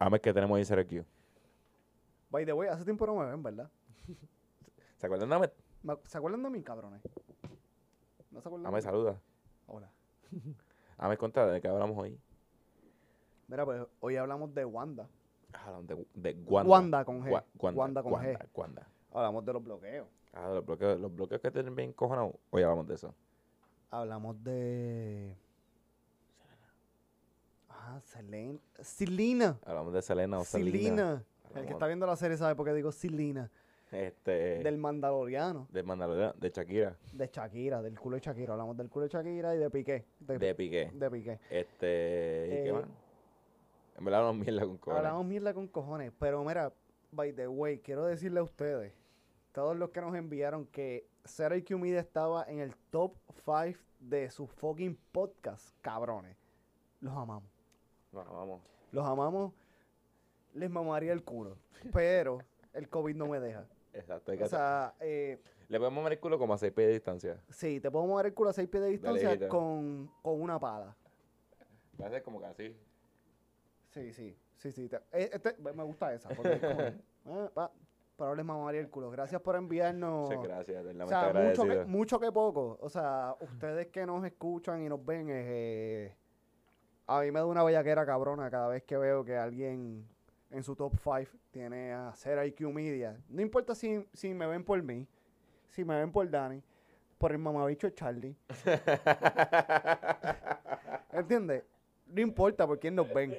Ames que tenemos ahí en Q. By the way, hace tiempo no me ven, ¿verdad? ¿Se acuerdan de Ames? Me- ¿Se acuerdan de mí, cabrones? ¿No se acuerdan? saluda. Hola. Ames, cuenta de qué hablamos hoy. Mira, pues hoy hablamos de Wanda. Hablamos de, de Wanda. Wanda con G. Gua- Wanda, Wanda con Wanda, G. Wanda. Hablamos de los bloqueos. Ah, los bloqueos, los bloqueos que tienen bien cojonados. Hoy hablamos de eso. Hablamos de. Ah, Selena. Selena. Hablamos de Selena o Selena. El que está viendo la serie sabe por qué digo Selena. Este, Del Mandaloriano. de Mandalorian, de Shakira, De Shakira, del culo de Shakira. Hablamos del culo de Shakira y de Piqué. De, de Piqué. de Piqué. Este, ¿y Eh, qué más? En verdad hablamos mierda con cojones. Hablamos mierda con cojones. Pero mira, by the way, quiero decirle a ustedes, todos los que nos enviaron que IQ Media estaba en el top 5 de su fucking podcast, cabrones. Los amamos. No, vamos. Los amamos. Les mamaría el culo. Pero el COVID no me deja. Exacto. hay que O sea, eh, Le podemos mover el culo como a 6 pies de distancia. sí, te puedo mover el culo a 6 pies de distancia con, con una pala. Va a ser como que así. Sí, sí, sí, sí. te- eh, este- me gusta esa. Porque como, eh, pa, pero les mamaría el culo. Gracias por enviarnos. Muchas gracias, O sea, mucho que, agradecido. mucho que poco. O sea, ustedes que nos escuchan y nos ven, eh, a mí me da una bellaquera cabrona cada vez que veo que alguien en su top 5 tiene a Zero IQ Media. No importa si, si me ven por mí, si me ven por Dani, por el mamabicho Charlie. ¿Entiendes? No importa por quién nos ven.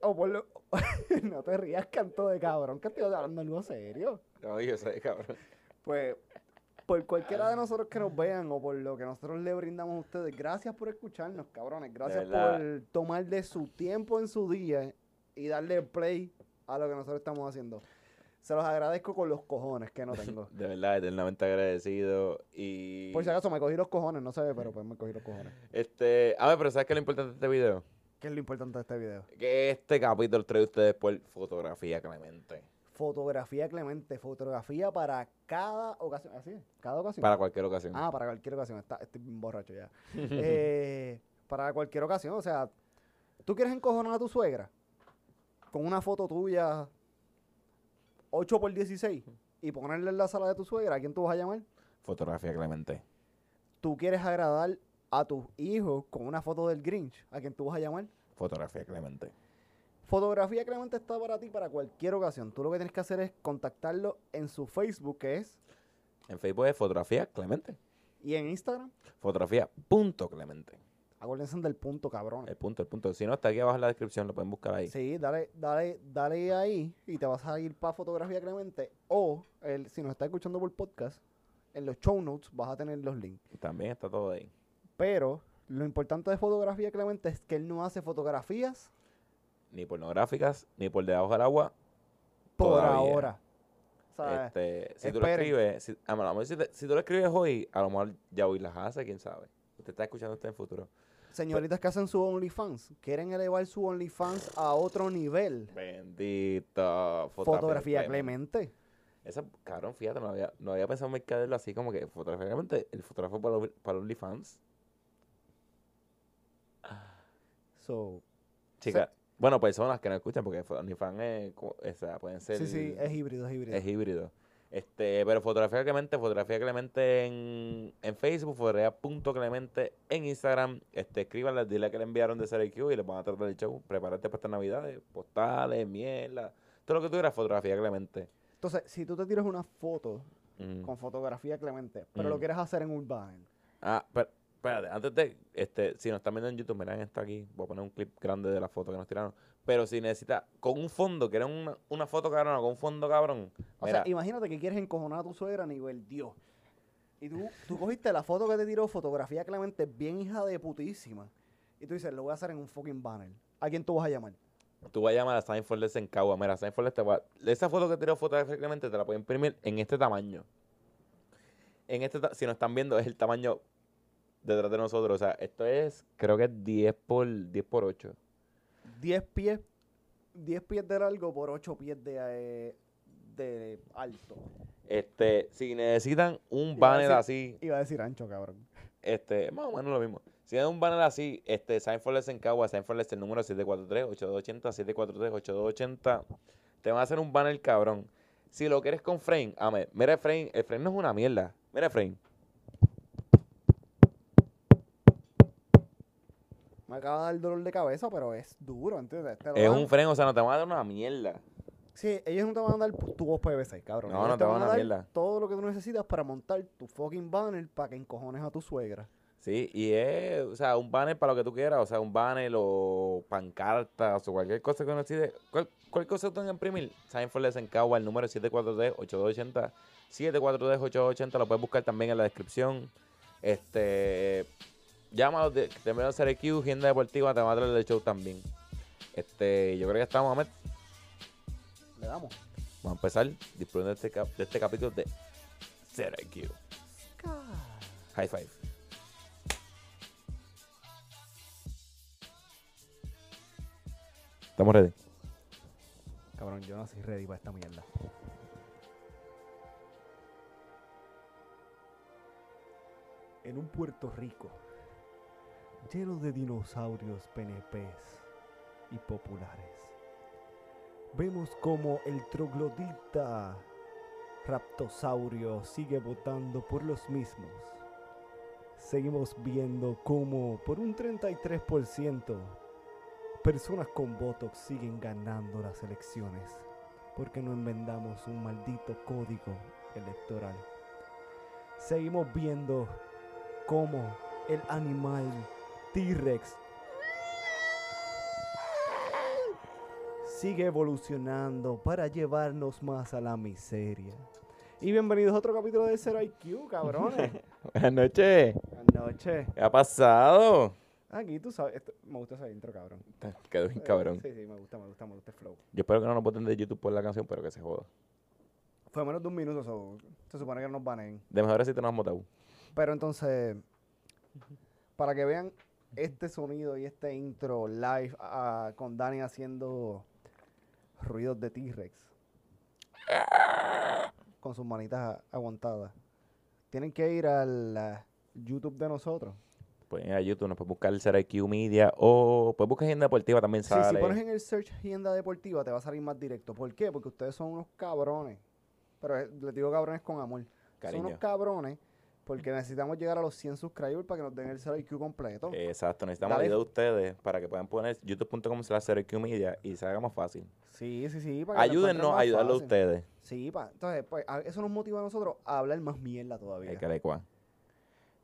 O por lo- no te rías, canto de cabrón, que estoy hablando algo serio. No, yo sé, cabrón. Pues, por cualquiera de nosotros que nos vean o por lo que nosotros le brindamos a ustedes, gracias por escucharnos, cabrones. Gracias por tomar de su tiempo en su día y darle play a lo que nosotros estamos haciendo. Se los agradezco con los cojones que no tengo. De verdad, eternamente agradecido. Y. Por si acaso me cogí los cojones, no se ve, pero pues me cogí los cojones. Este. A ver, pero ¿sabes qué es lo importante de este video? ¿Qué es lo importante de este video? Que este capítulo trae ustedes por fotografía, Clemente. Fotografía Clemente, fotografía para cada ocasión. ¿Así? es? ¿Cada ocasión? Para cualquier ocasión. Ah, para cualquier ocasión. Está, estoy borracho ya. Eh, para cualquier ocasión. O sea, ¿tú quieres encojonar a tu suegra? Con una foto tuya 8 por 16 y ponerle en la sala de tu suegra, ¿a quién tú vas a llamar? Fotografía, Clemente. ¿Tú quieres agradar a tus hijos con una foto del Grinch? ¿A quién tú vas a llamar? Fotografía, Clemente. Fotografía Clemente está para ti para cualquier ocasión. Tú lo que tienes que hacer es contactarlo en su Facebook, que es, En Facebook es fotografía, Clemente. y en Instagram. Fotografía, punto, Clemente. Acuérdense del punto, cabrón. El punto, el punto. Si no, está aquí abajo en la descripción, lo pueden buscar ahí. Sí, dale, dale, dale ahí y te vas a ir para Fotografía Clemente. O, el, si nos estás escuchando por podcast, en los show notes vas a tener los links. También está todo ahí. Pero lo importante de Fotografía Clemente es que él no hace fotografías Ni pornográficas, ni por debajo del agua. por Todavía. ahora. O sea, Este, si tú lo escribes, si, a lo mejor si, te- si tú lo escribes hoy, a lo mejor ya hoy las hace, quién sabe. Usted está escuchando esto en el futuro. señoritas que hacen su OnlyFans, quieren elevar su OnlyFans a otro nivel. Bendito. Fotografía Clemente. Esa, cabrón, fíjate, no había, no había pensado en mercaderlo así como que fotografía Clemente, el fotógrafo para, los- para OnlyFans. So, Chicas, bueno, personas que no escuchan porque OnlyFans es, o sea, pueden ser... sí, sí, es híbrido, es híbrido. Es híbrido. Este, pero fotografía Clemente, fotografía Clemente en, en Facebook, fotografía.clemente en Instagram. Este, escríbanle, dile que le enviaron de CRQ y les van a tratar el show. Prepárate para estas navidades, postales, mierda. Todo lo que tú quieras, fotografía Clemente. Entonces, si tú te tiras una foto Mm. con fotografía Clemente, pero lo Mm. quieres hacer en Urban, Ah, pero, espérate, antes de, este, si nos están viendo en YouTube, miren está aquí, voy a poner un clip grande de la foto que nos tiraron. Pero si necesitas, con un fondo, que era una, una foto cabrón, con un fondo cabrón. O mira, sea, imagínate que quieres encojonar a tu suegra a nivel Dios. Y tú, tú cogiste la foto que te tiró, fotografía Clemente, bien hija de putísima. Y tú dices, lo voy a hacer en un fucking banner. ¿A quién tú vas a llamar? Tú vas a llamar a Seinfeld en Cagua. Mira, Seinfeld te va Esa foto que tiró fotografía Clemente te la puedo imprimir en este tamaño. En este, ta- si nos están viendo, es el tamaño detrás de nosotros. O sea, esto es, creo que es 10 por, 10 por 8. 10 pies, 10 pies de largo por 8 pies de, eh, de alto. Este, si necesitan un Iba banner decir- así, Iba a decir ancho, cabrón. este, más o menos lo mismo. Si es un banner así, este, Sign for Less en Cagua, Sign for Less el número 743-8280, 743-8280. Te van a hacer un banner cabrón. Si lo quieres con frame, ame, mira el frame, el frame no es una mierda. Mira el frame. Me acaba de dar dolor de cabeza, pero es duro, ¿entiendes? Te lo Es dan- un frame, o sea, no te van a dar una mierda. Sí, ellos no te van a dar tubos PVC, cabrón. No, Ellos no te van a dar mierda. todo lo que tú necesitas para montar tu fucking banner para que encojones a tu suegra. Sí, y es, o sea, un banner para lo que tú quieras, o sea, un banner o pancartas o cualquier cosa que uno decide. Cual, cualquier cosa que tú imprimir, Sign for Less en Cagua, el número 743-8280, 743-8280, lo puedes buscar también en la descripción. Este, llámalos, de, terminó de hacer Q, Agenda Deportiva, te va a traer el show también. Este, yo creo que estamos, Ahmed. Le damos. Vamos a empezar disfrutando de este, cap- de este capítulo de Zero IQ. High five. ¿Estamos ready? Cabrón, yo no soy ready para esta mierda. En un Puerto Rico lleno de dinosaurios PNPs y populares, vemos como el troglodita raptosaurio sigue votando por los mismos. Seguimos viendo como por un 33% personas con Botox siguen ganando las elecciones porque no enmendamos un maldito código electoral. Seguimos viendo cómo el animal T-Rex sigue evolucionando para llevarnos más a la miseria. Y bienvenidos a otro capítulo de Zero IQ, cabrones. Buenas noches. Buenas noches. ¿Qué ha pasado? Aquí tú sabes, esto- me gusta ese intro, cabrón. Quedó bien Eh, cabrón. Sí, sí, me gusta, me gusta, me gusta el flow. Yo espero que no nos voten de YouTube por la canción, pero que se joda. Fue menos de un minuto, so, se supone que nos banen. De mejor si te nos. Pero entonces, para que vean este sonido y este intro live ah, con Dani haciendo ruidos de T-Rex con sus manitas aguantadas, tienen que ir al YouTube de nosotros. Pueden ir a YouTube, nos puedes buscar el IQ Media o puedes buscar Agenda Deportiva también Sí, sale. si pones en el search Agenda Deportiva te va a salir más directo. ¿Por qué? Porque ustedes son unos cabrones. Pero eh, les digo cabrones con amor. Son unos cabrones porque necesitamos llegar a los 100 subscribers para que nos den el 0 IQ completo. Exacto, necesitamos Dale. ayuda de ustedes para que puedan poner youtube.com slash Zero IQ Media y se haga más fácil. Sí, sí, sí. para que Ayúdennos a ayudarlo a ustedes. Sí, pa. Entonces, pues, a- eso nos motiva a nosotros a hablar más mierda todavía. El carecua.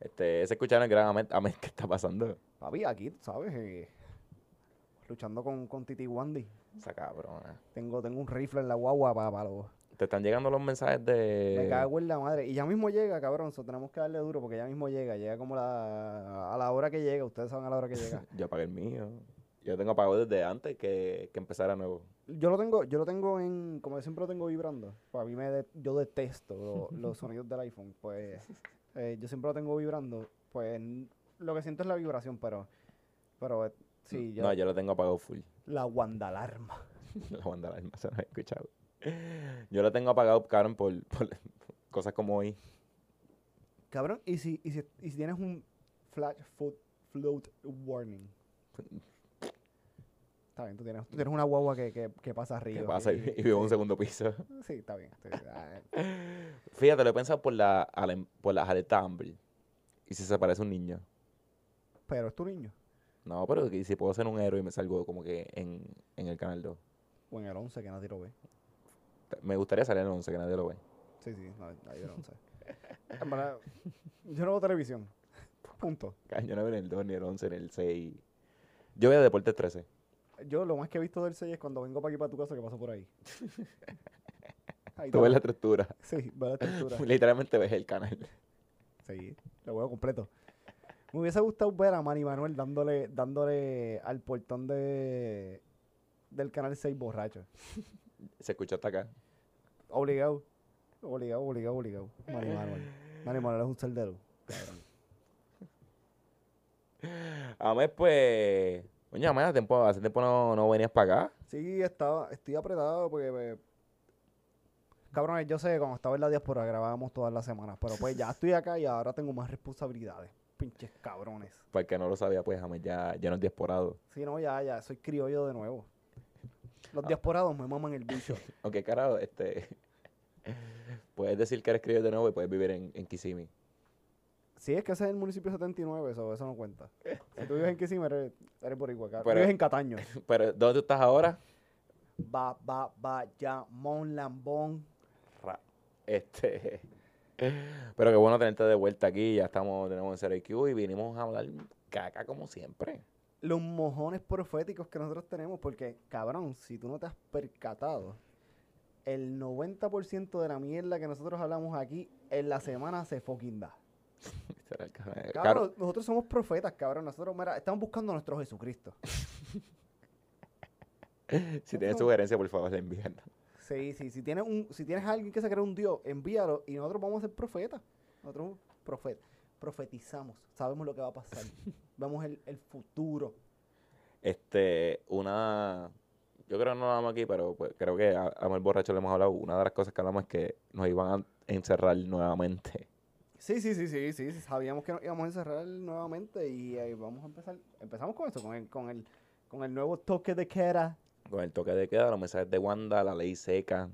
Este, se escucharon el gran Ahmed, Ahmed, ¿qué está pasando? Papi, aquí, ¿sabes? Eh, luchando con, con Titi Wandy. Esa cabrona. Tengo, tengo un rifle en la guagua para los... Te están llegando los mensajes de. Me cago en la madre. Y ya mismo llega, cabrón. So, tenemos que darle duro porque ya mismo llega. Llega como la, a la hora que llega. Ustedes saben a la hora que llega. Yo apagué el mío. Yo tengo apagado desde antes que, que empezara nuevo. Yo lo tengo, yo lo tengo en, como yo siempre lo tengo vibrando. Pues a mí me, de- yo detesto lo- los sonidos del iPhone. Pues eh, yo siempre lo tengo vibrando. Pues lo que siento es la vibración, pero, pero eh, sí, yo, No, yo lo tengo apagado full. la guandalarma. La banda alarma se nos ha escuchado. Yo lo tengo apagado, cabrón, por, por cosas como hoy. Cabrón, y si, y si, y si tienes un flash foot float warning. Está bien, tú tienes, tú tienes una guagua que, que, que pasa arriba. ¿Qué pasa? Y, y vivo en un segundo piso. Sí, está bien. Fíjate, lo he pensado por la, por las alertas Amber. ¿Y si se parece un niño? Pero es tu niño. No, pero ¿y si puedo ser un héroe y me salgo como que en, en el canal 2. O en el 11 que nadie lo ve. Me gustaría salir en el 11, que nadie lo ve. Sí, sí, no, nadie ve el 11. En verdad, yo no veo televisión. Punto. Yo no veo en el 2, ni el 11, ni el 6. Yo veo Deportes 13. Yo lo más que he visto del 6 es cuando vengo para aquí para tu casa que paso por ahí. Ahí Tú ves la estructura. Sí, veo la textura. Literalmente ves el canal. Sí, lo veo completo. Me hubiese gustado ver a Manny Manuel dándole, dándole al portón de del canal 6 borracho. Se escuchó hasta acá. Obligado. Obligado, obligado, obligado. Manny Manuel. Manny Manuel es un cerdero. Cabrón. A mí, pues. Coño, Amé, hace tiempo, hace tiempo no, no venías para acá. Sí, estaba, estoy apretado porque me- Cabrones, yo sé, cuando estaba en la diáspora grabábamos todas las semanas, pero pues ya estoy acá y ahora tengo más responsabilidades. Pinches cabrones. Para el que no lo sabía, pues James ya, ya no es diasporado. Sí, no, ya, ya, soy criollo de nuevo. Los diasporados me maman el bicho. Aunque carajo, este. puedes decir que eres criollo de nuevo y puedes vivir en, en Kissimmee. Sí, es que ese es el municipio 79, eso, eso no cuenta. Si tú vives en Kissimmee, eres, eres boricua, cabrón. Pero- vives en Cataño. Pero, ¿dónde tú estás ahora? Va, va, va, ya, mon, lambón. Ra- Este. Pero qué bueno tenerte de vuelta aquí. Ya estamos, tenemos en CRQ y vinimos a hablar caca como siempre. Los mojones proféticos que nosotros tenemos, porque, cabrón, si tú no te has percatado, el 90% de la mierda que nosotros hablamos aquí en la semana se fucking da. Cabrón. Nosotros somos profetas, cabrón. Nosotros, mira, estamos buscando a nuestro Jesucristo. si tienes sugerencia, por favor, envíenla. Sí, sí, si tienes, un, si tienes alguien que se cree un Dios, envíalo y nosotros vamos a ser profetas. Nosotros profet, profetizamos, sabemos lo que va a pasar. Vemos el, el futuro. Este, una. Yo creo que no hablamos aquí, pero pues, creo que a, a el borracho le hemos hablado. Una de las cosas que hablamos es que nos iban a encerrar nuevamente. Sí, sí, sí, sí, sí, sí, sabíamos que nos íbamos a encerrar nuevamente y ahí vamos a empezar. Empezamos con eso, con el, con el, con el nuevo toque de queda. Con el toque de queda, los mensajes de Wanda, la ley seca.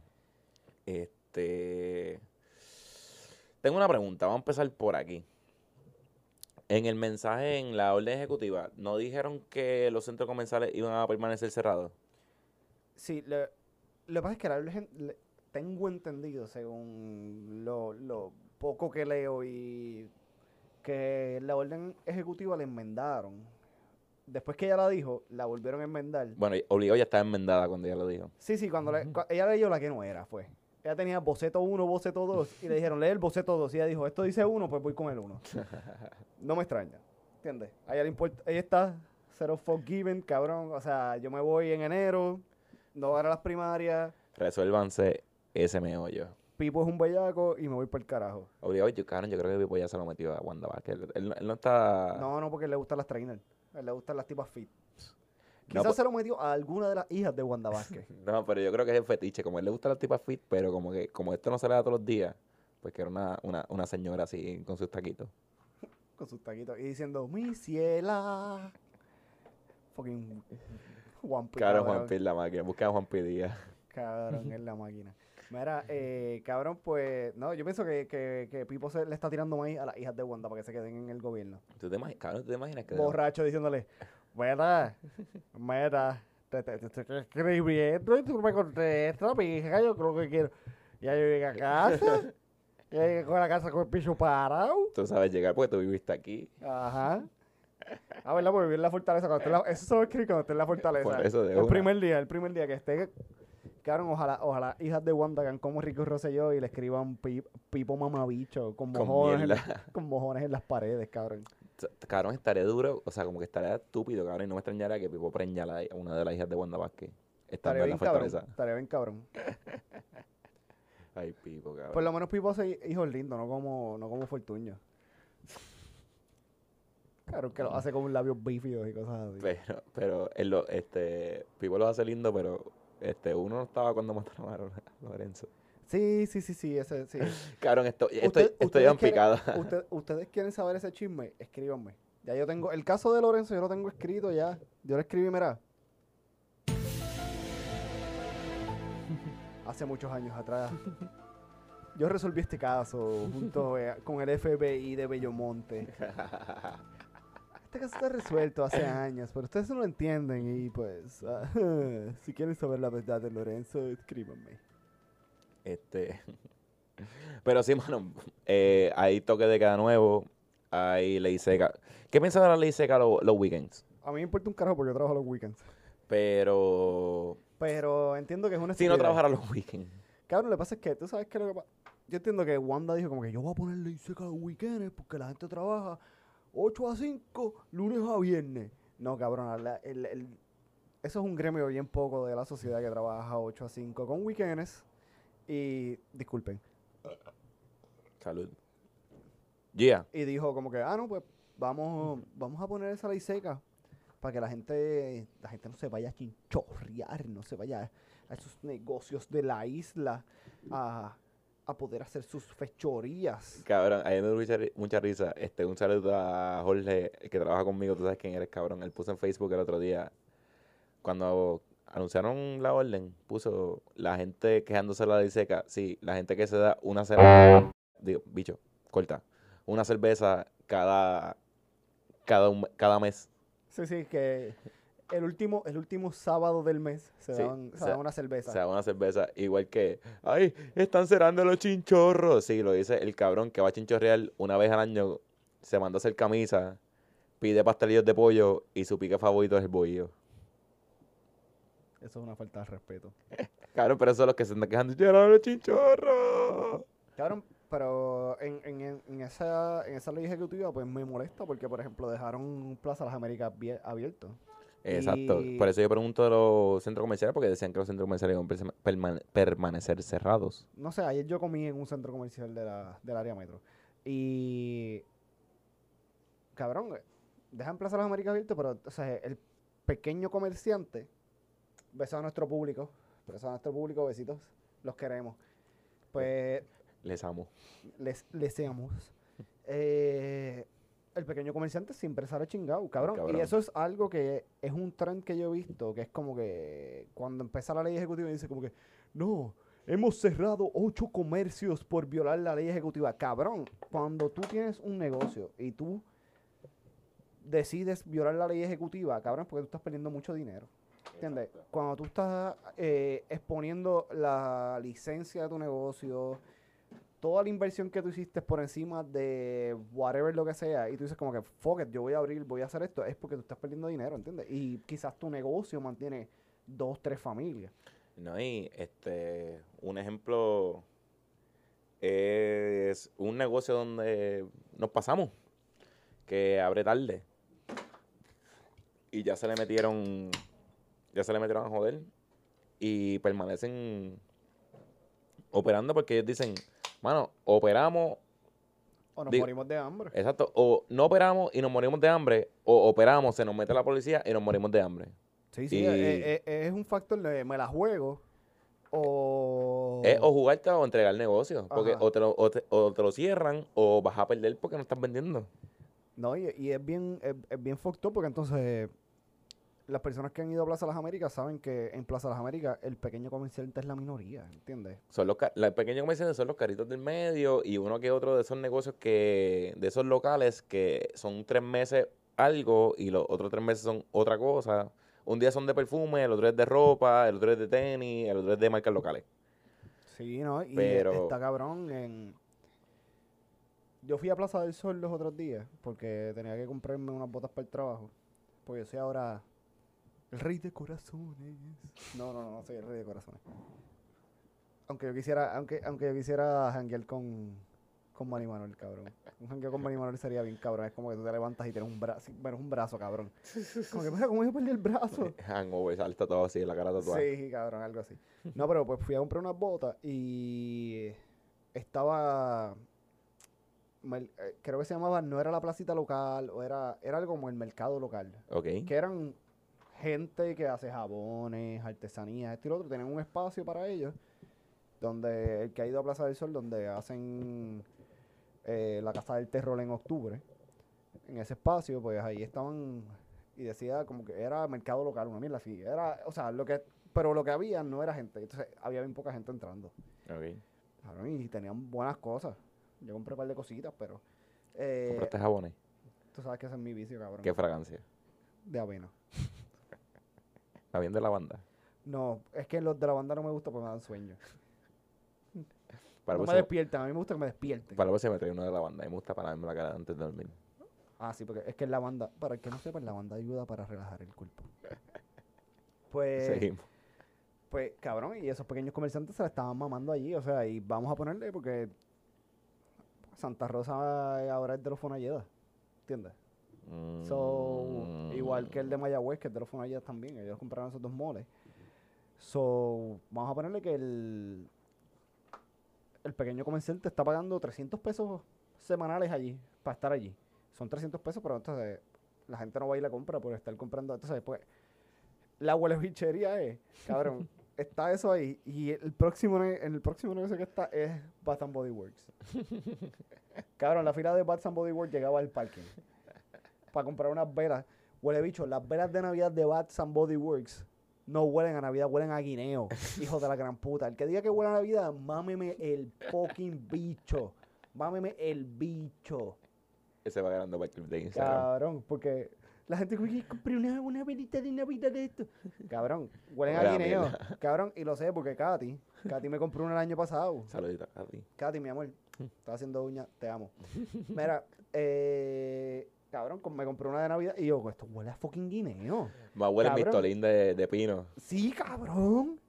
Este. Tengo una pregunta, vamos a empezar por aquí. En el mensaje, en la orden ejecutiva, ¿no dijeron que los centros comerciales iban a permanecer cerrados? Sí, lo, lo que pasa es que la le- tengo entendido, según lo, lo poco que leo, y que la orden ejecutiva la enmendaron. Después que ella la dijo, la volvieron a enmendar. Bueno, obligado ya estaba enmendada cuando ella lo dijo. Sí, sí, cuando le- cua- ella leyó la que no era, fue. Ella tenía boceto 1, boceto 2, y le dijeron, lee el boceto 2. Y ella dijo, esto dice 1, pues voy con el 1. No me extraña, ¿entiendes? A ella le importa, ella está cero forgiven, cabrón. O sea, yo me voy en enero, no voy a las primarias. Resuélvanse ese meollo. Pipo es un bellaco y me voy por el carajo. Obligado, yo, cabrón, yo creo que Pipo ya se lo metió a Wanda Vázquez. Él, él no- él no está... No, no, porque le gustan las trainers. A él le gustan las tipas fit. Quizás pues- se lo metió a alguna de las hijas de Wanda Vázquez. No, pero yo creo que es el fetiche. Como a él le gusta la tipa fit, pero como que como esto no se le da todos los días, pues que era una, una, una señora así con sus taquitos. con sus taquitos y diciendo, mi ciela. Fucking Juan P, Claro, cabrón. Juan P. la máquina. Busca a Juan P. Díaz. Cabrón, es la máquina. Mira, eh, cabrón, pues, no, yo pienso que, que, que Pipo se le está tirando maíz a las hijas de Wanda para que se queden en el gobierno. ¿Tú te imaginas, cabrón, ¿tú te imaginas que... Borracho diciéndole, mira, mira, te, te, te estoy escribiendo y tú me contestas, mi hija, yo creo que quiero. Ya yo llegué a casa, ya llegué con la casa con el piso parado. Tú sabes llegar porque tú viviste aquí. Ajá. Ah, ¿verdad? Porque vivir en la fortaleza. Cuando esté en la- eso se va a escribir cuando esté en la fortaleza. Por eso de el una. primer día, el primer día que esté. Cabrón, ojalá, ojalá hijas de Wanda hagan como Rico Rosselló y le escriban pi- pipo mamabicho con Con mojones, en, con mojones en las paredes, cabrón. Cabrón, estaría duro, o sea, como que estaría estúpido, cabrón, y no me extrañaría que Pipo preña a la- a una de las hijas de Wanda Vázquez. La bien cabrón. fortaleza. Estaría bien cabrón. Ay, Pipo, cabrón. Por lo menos Pipo hace hijos lindos, no como, no como Fortuño. Claro, que lo hace con labios bífidos y cosas así. Pero, pero, él lo, este, Pipo lo hace lindo, pero este, uno no estaba cuando mataron a Lorenzo. Sí, sí, sí, sí, ese, sí. Cabrón, estoy, Usted- estoy, estoy ustedes en quieren- picada. Usted- ustedes quieren saber ese chisme, escríbanme. Ya yo tengo, el caso de Lorenzo yo lo tengo escrito ya. Yo lo escribí, mira. Hace muchos años atrás. Yo resolví este caso junto eh, con el FBI de Bellomonte. Este caso está resuelto hace años, pero ustedes no lo entienden y pues, ah, si quieren saber la verdad de Lorenzo, escríbanme. Este. Pero sí, mano. eh, hay toque de cada nuevo. Hay ley seca. ¿Qué piensas de la ley seca lo- los weekends? A mí me importa un carajo porque yo trabajo los weekends. Pero. Pero entiendo que es una Si no trabajara los weekends. Cabrón, lo que pasa es que tú sabes que lo que pasa. Yo entiendo que Wanda dijo como que yo voy a poner ley seca los weekends porque la gente trabaja 8 a 5, lunes a viernes. No, cabrón, la- el- el- eso es un gremio bien poco de la sociedad que trabaja 8 a 5 con weekends. Y disculpen. Salud. Gia. Y dijo como que, ah, no, pues vamos, vamos a poner esa ley seca para que la gente, la gente no se vaya a chinchorrear, no se vaya a esos negocios de la isla a, a poder hacer sus fechorías. Cabrón, a mí me dio mucha, ri- mucha risa. Este, un saludo a Jorge, que trabaja conmigo, tú sabes quién eres, cabrón. Él puso en Facebook el otro día, cuando anunciaron la orden, puso la gente quejándose de la ley seca. Sí, la gente que se da una cerveza, digo, bicho, corta, una cerveza cada, cada, un- cada mes. Sí, sí, que el último, el último sábado del mes se Sí, daban, se se- daba una cerveza. O sea, una cerveza igual que, ay, están cerrando los chinchorros. Sí, lo dice el cabrón que va a chinchorrear una vez al año, se manda a hacer camisa, pide pastelillos de pollo y su pique favorito es el bohío. Eso es una falta de respeto. Cabrón, pero eso es los que se están quejando, cerraron los chinchorros. Cabrón, pero en, en, en- esa, en esa ley ejecutiva pues me molesta porque, por ejemplo, dejaron Plaza Las Américas abie- abierto. Exacto, Y- por eso yo pregunto de los centros comerciales, porque decían que los centros comerciales iban a permane- permanecer cerrados. No sé, ayer yo comí en un centro comercial de la, del área metro. Y. Cabrón, dejan Plaza Las Américas abierto, pero o sea, el pequeño comerciante. Besos a nuestro público. Besos a nuestro público, besitos. Los queremos. Pues Les amo. les deseamos. Eh, el pequeño comerciante siempre sale chingado, cabrón. Cabrón. Y eso es algo que es un trend que yo he visto, que es como que cuando empieza la ley ejecutiva dice como que, no, hemos cerrado ocho comercios por violar la ley ejecutiva. Cabrón, cuando tú tienes un negocio y tú decides violar la ley ejecutiva, cabrón, porque tú estás perdiendo mucho dinero. ¿Entiendes? Cuando tú estás eh, exponiendo la licencia de tu negocio, toda la inversión que tú hiciste por encima de whatever lo que sea, y tú dices como que, fuck it, yo voy a abrir, voy a hacer esto, es porque tú estás perdiendo dinero, ¿entiendes? Y quizás tu negocio mantiene dos, tres familias. No, y este, un ejemplo es un negocio donde nos pasamos, que abre tarde. Y ya se le metieron, ya se le metieron a joder. Y permanecen operando porque ellos dicen, mano, operamos, O nos Digo- morimos de hambre. exacto, o no operamos y nos morimos de hambre, o operamos, se nos mete la policía y nos morimos de hambre. Sí, sí, y- es un factor de me la juego o... Es o jugarte o entregar el negocio. Porque Ajá. o te, lo, o, te, o te lo cierran o vas a perder porque no estás vendiendo. No, y, y es bien, es, es bien fucked up porque entonces las personas que han ido a Plaza Las Américas saben que en Plaza Las Américas el pequeño comerciante es la minoría, ¿entiendes? Son los, los pequeños comerciantes son los caritos del medio y uno que otro de esos negocios que, de esos locales que son tres meses algo y los otros tres meses son otra cosa. Un día son de perfume, el otro es de ropa, el otro es de tenis, el otro es de marcas locales. Sí, ¿no? Y Pero- está cabrón en... Yo fui a Plaza del Sol los otros días porque tenía que comprarme unas botas para el trabajo. Porque yo soy ahora el rey de corazones. No, no, no, no soy el rey de corazones. Aunque yo quisiera, aunque, aunque yo quisiera janguear con, con Manny Manuel, cabrón. Un jangueo con Manny Manuel sería bien cabrón. Es como que tú te levantas y tienes un brazo, bueno, un brazo, cabrón. Como que, mira, ¿cómo yo perdí el brazo? Hangover, salta todo así, la cara tatuada. Sí, cabrón, algo así. No, pero pues fui a comprar unas botas y estaba. eh, Creo que se llamaba, no era la placita local, o era, era algo como el mercado local. Ok. Que eran gente que hace jabones, artesanías, esto y lo otro. Tenían un espacio para ellos. Donde el que ha ido a Plaza del Sol, donde hacen eh, la Casa del Terror en octubre. En ese espacio, pues ahí estaban. Y decía como que era mercado local, una mierda así. Era, o sea, lo que. Pero lo que había no era gente. Entonces había bien poca gente entrando. Y tenían buenas cosas. Yo compré un par de cositas, pero. eh, ¿Compraste jabones? tú sabes que ese es mi vicio, cabrón. ¿Qué fragancia? De avena. ¿Está bien de la banda? No, es que los de la banda no me gustan porque me dan sueño. Para no me próxima- despiertan, a mí me gusta que me despierten. para la próxima me traigo uno de la banda. y me gusta pararme la cara antes de dormir. Ah, sí, porque es que la banda, para el que no sepa, la banda ayuda para relajar el cuerpo. Pues, Seguimos. pues, cabrón, y esos pequeños comerciantes se la estaban mamando allí, o sea, y vamos a ponerle porque Santa Rosa ahora es de los Fonalleda, ¿entiendes? So, Mm. igual que el de Mayagüez, que es de los Fonalleda también, ellos compraron esos dos moles. So, vamos a ponerle que el, el pequeño comerciante está pagando 300 pesos semanales allí, para estar allí. Son 300 pesos, pero entonces la gente no va a ir a la compra por estar comprando. Entonces, pues, la huele bichería es, cabrón, está eso ahí. Y el próximo, en el próximo negocio que está es Bath and Body Works. cabrón, la fila de Bath and Body Works llegaba al parking. Para comprar unas velas. Huele bicho, las velas de Navidad de Bath and Body Works no huelen a Navidad, huelen a guineo. Hijo de la gran puta. El que diga que huele a Navidad, mámeme el fucking bicho. Mámeme el bicho. Ese va ganando para el de Instagram. Cabrón, porque la gente dice, compré una, una velita de Navidad de esto. Cabrón, huelen a guineo. Cabrón, y lo sé porque Katy, Katy me compró una el año pasado. Saludita a ti. Katy, mi amor, estaba haciendo uñas, te amo. Mira, eh, cabrón, me compré una de Navidad y yo, esto huele a fucking guineo. Más huele Cabrón. mistolín de, de pino. Sí, cabrón.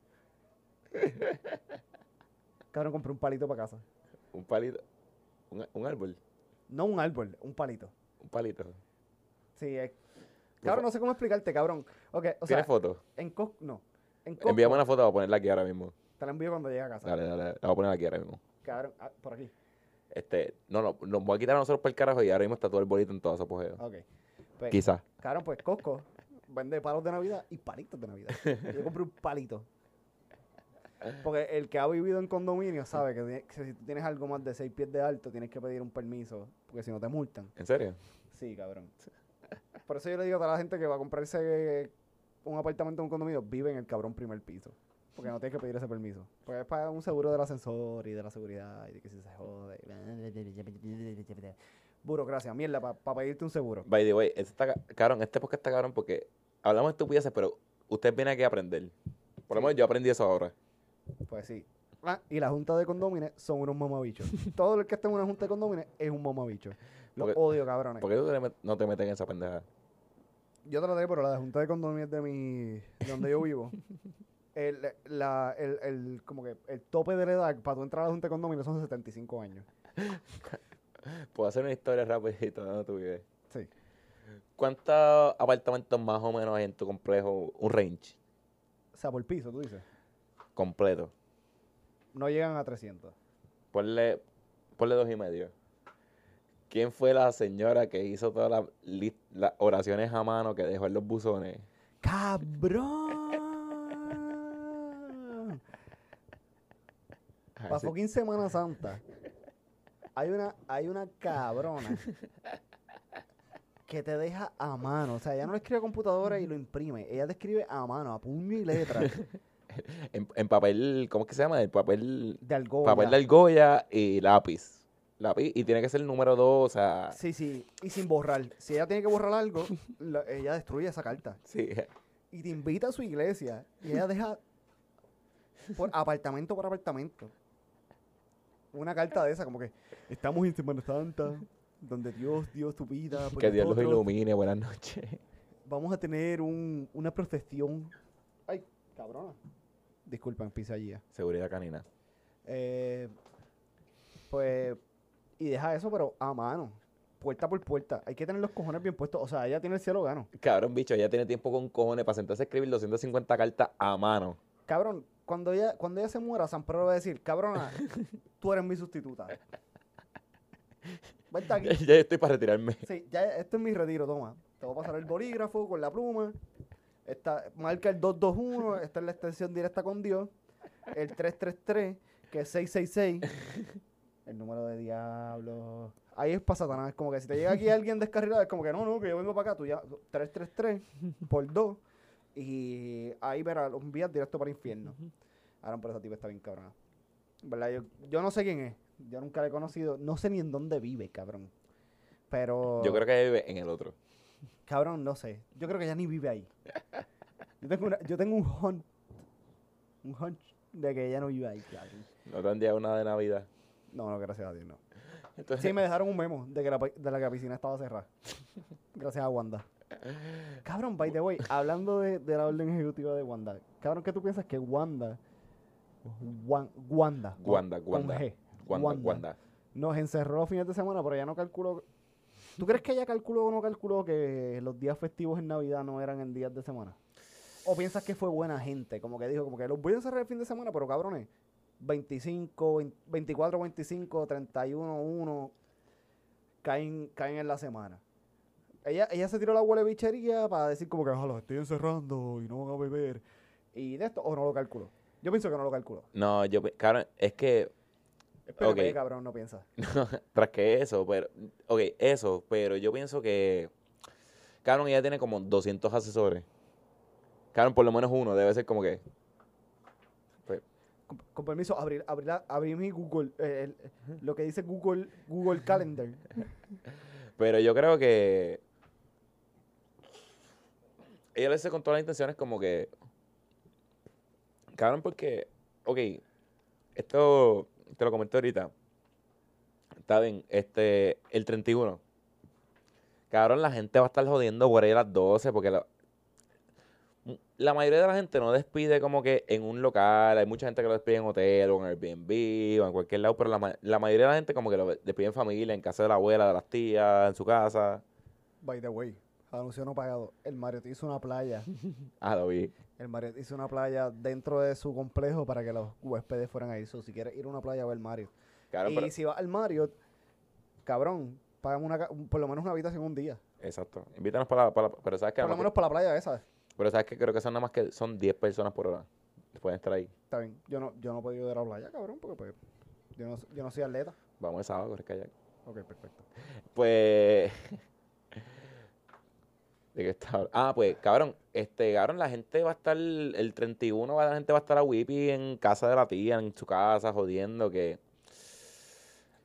cabrón, compré un palito para casa. Un palito. Un, un árbol. No un árbol, un palito. Un palito. Sí, es... Cabrón, no sé cómo explicarte, cabrón. Ok, o sea, ¿Tienes foto? en Costco, no. En Costco, Envíame una foto, voy a ponerla aquí ahora mismo. te la envío cuando llegue a casa. Dale, dale, la voy a poner aquí ahora mismo. Cabrón, ah, por aquí. Este, no, no, nos voy a quitar a nosotros por el carajo y ahora mismo está todo el bolito en todo su apogeo. Ok. Pues, Quizás. cabrón, pues Costco vende palos de Navidad y palitos de Navidad. Yo compré un palito. Porque el que ha vivido en condominio sabe que si tú tienes algo más de 6 pies de alto, tienes que pedir un permiso, porque si no te multan. ¿En serio? Sí, cabrón. Por eso yo le digo a toda la gente que va a comprarse un apartamento en un condominio, vive en el cabrón primer piso. Porque no tienes que pedir ese permiso. Pues es para un seguro del ascensor y de la seguridad y de que si se jode. Burocracia, mierda, para pedirte un seguro. By the way, este está, ca- cabrón, este podcast está cabrón porque hablamos de estupideces, pero usted viene aquí a aprender. Por lo menos yo aprendí eso ahora. Pues sí. Ah, y la junta de condómines son unos mamabichos. Todo el que está en una junta de condómines es un mamabicho. Los Porque- odio, cabrones. ¿Por qué tú te met- no te metes en esa pendeja? Yo traté, pero la junta de condómines de mi... de donde yo vivo. El, la, el, el, como que el tope de la edad para tú entrar a la junta de condómines son 75 años. Puedo hacer una historia rapidito, ¿no? Tu vives. Sí. ¿Cuántos apartamentos más o menos hay en tu complejo? Un range O sea, por piso, tú dices. completo. No llegan a 300. Ponle, ponle dos y medio. ¿Quién fue la señora que hizo todas las las oraciones a mano que dejó en los buzones? ¡Cabrón! A ver Para fucking Semana Santa. Hay una, hay una cabrona que te deja a mano. O sea, ella no lo escribe a computadora y lo imprime. Ella te escribe a mano, a puño y letra. en, en papel, ¿cómo es que se llama? El papel, De algo. papel de argolla y lápiz. Lápiz, y tiene que ser el número dos, o sea, Sí, sí. Y sin borrar. Si ella tiene que borrar algo, la- ella destruye esa carta. sí. Y te invita a su iglesia. Y ella deja por apartamento por apartamento. Una carta de esa, como que estamos en Semana Santa, donde Dios dio su vida. por Que Dios los nosotros. ilumine, buenas noches. Vamos a tener un, una procesión. Ay, cabrona. Disculpen, pise allí. ya. Seguridad canina. Eh, pues, y deja eso, pero a mano. Puerta por puerta. Hay que tener los cojones bien puestos. O sea, ella tiene el cielo gano. Cabrón, bicho, ella tiene tiempo con cojones para sentarse a escribir 250 cartas a mano. Cabrón, cuando ella, cuando ella se muera, San Pedro va a decir, cabrona, tú eres mi sustituta. Vente aquí. ya estoy para retirarme. Sí, ya esto es mi retiro, toma. Te voy a pasar el bolígrafo con la pluma. Esta, marca el 221, esta es la extensión directa con Dios. El 333, que es 666. El número de diablo. Ahí es para Satanás. Es como que si te llega aquí alguien descarrilado, es como que no, no, que yo vengo para acá. Tú ya, 333 por 2. Y ahí verá, lo envías directo para el infierno. Ahora, por esa tipa está bien cabrona. ¿Verdad? Yo, yo no sé quién es. Yo nunca la he conocido. No sé ni en dónde vive, cabrón. Pero. Yo creo que ella vive en el otro. Cabrón, no sé. Yo creo que ella ni vive ahí. Yo tengo, una- yo tengo un hunch. Un hunch de que ella no vive ahí, cabrón. No te han dado una de Navidad. No, no, gracias a Dios, no. Entonces, Sí, me dejaron un memo de que la, de la que la piscina estaba cerrada. Gracias a Wanda. Cabrón, by the way, hablando de, de la orden ejecutiva de Wanda. Cabrón, ¿qué tú piensas que Wanda... Wan- Wanda. con- Wanda, con Wanda. G, Wanda, Wanda. Wanda. Nos encerró fines de semana, pero ya no calculó... ¿Tú crees que ella calculó o no calculó que los días festivos en Navidad no eran en días de semana? ¿O piensas que fue buena gente? Como que dijo, como que los voy a encerrar el fin de semana, pero cabrones, 25, 20 24, 25, 31, 1, caen, caen en la semana. Ella, ella se tiró la huele bichería para decir como que, ojalá, estoy encerrando y no van a beber. Y de esto, o no lo calculó. Yo pienso que no lo calculó. No, yo, cabrón, es que Es PNP, Ok. cabrón, no piensa. tras que eso, pero, ok, eso, pero yo pienso que, cabrón, ella tiene como 200 asesores. Cabrón, por lo menos uno debe ser como que, Con, con permiso, abrir, abrir, abrir mi Google, eh, el- lo que dice Google, Google Calendar. pero yo creo que ella lo hace con todas las intenciones como que, cabrón, porque, ok, esto te lo comenté ahorita, está bien, este, el 31, cabrón, la gente va a estar jodiendo por ahí a las 12 porque la, mayoría de la gente no despide como que en un local, hay mucha gente que lo despide en hotel o en Airbnb o en cualquier lado, pero la, la mayoría de la gente como que lo despide en familia, en casa de la abuela, de las tías, en su casa. By the way, anuncio no pagado. El Marriott hizo una playa. Ah, lo vi. El Marriott hizo una playa dentro de su complejo para que los huéspedes fueran ahí. So, si quieres ir a una playa, ve al Marriott. Cabrón, y pero- si vas al Marriott, cabrón, pagan una, por lo menos una habitación un día. Exacto. Invítanos para, para pero sabes que Por lo menos para la playa esa. pero sabes que creo que son nada más que son 10 personas por hora. Pueden estar ahí. Está bien. Yo no, yo no he podido ir a la playa, cabrón, porque pues, yo, no, yo no soy atleta. Vamos el sábado a correr kayak. Ok, perfecto. Pues. ¿De qué está Ah, pues, cabrón, este, cabrón, la gente va a estar, el 31, va- la gente va a estar a Whippy en casa de la tía, en su casa, jodiendo que.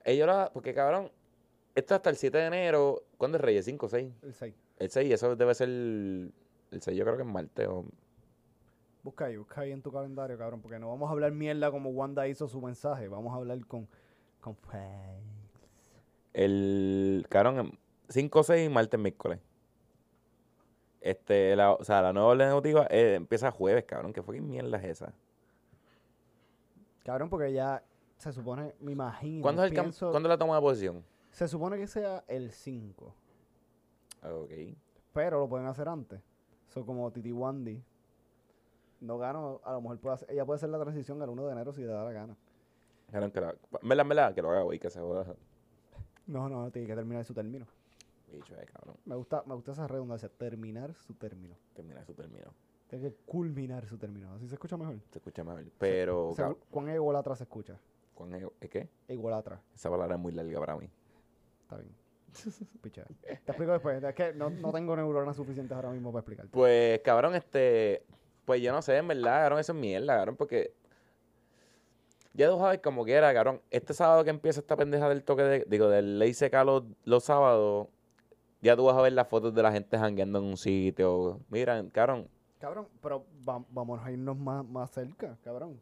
Ellos la. Porque, cabrón, esto hasta el 7 de enero. ¿Cuándo es Reyes? ¿5 o 6? El 6. El 6, eso debe ser. El, el 6, yo creo que es martes. O, Busca ahí, busca ahí en tu calendario, cabrón, porque no vamos a hablar mierda como Wanda hizo su mensaje. Vamos a hablar con, con el. Cabrón, 5 o 6, martes, miércoles. Este, la, o sea, la nueva orden ejecutiva eh, empieza jueves, cabrón. ¿Qué fue mierda es esa? Cabrón, porque ya se supone, me imagino. ¿Cuándo es, el pienso- ¿Cuándo la toma de posición? Se supone que sea el 5, Ok. pero lo pueden hacer antes. So, como Titi Wandy no gano, a lo mejor puede hacer- ella puede hacer la transición al 1 de enero si le da la gana. Cabrón, que la, en verdad, que lo haga hoy, que se joda. No, no, tiene que terminar su término. Bicho, eh, cabrón. Me gusta, me gusta esa redundancia, terminar su término. Termina su término. Tiene que culminar su término. Así se escucha mejor. Se escucha mejor. Pero, Segu- cabrón, ¿Cuán egolatra se escucha? ¿cuán ego- ¿es qué? Egolatra. Esa palabra es muy larga para mí. Está bien. Picha. Te explico después. Es que no, no tengo neuronas suficientes ahora mismo para explicarte. Pues, cabrón, este. Pues yo no sé, en verdad, cabrón, eso es mierda, cabrón, porque. Ya tú sabes como quiera, cabrón. Este sábado que empieza esta pendeja del toque de. Digo, del ley seca los, los sábados. Ya tú vas a ver las fotos de la gente jangueando en un sitio. Mira, cabrón. Cabrón, pero va- vamos a irnos más, más cerca, cabrón.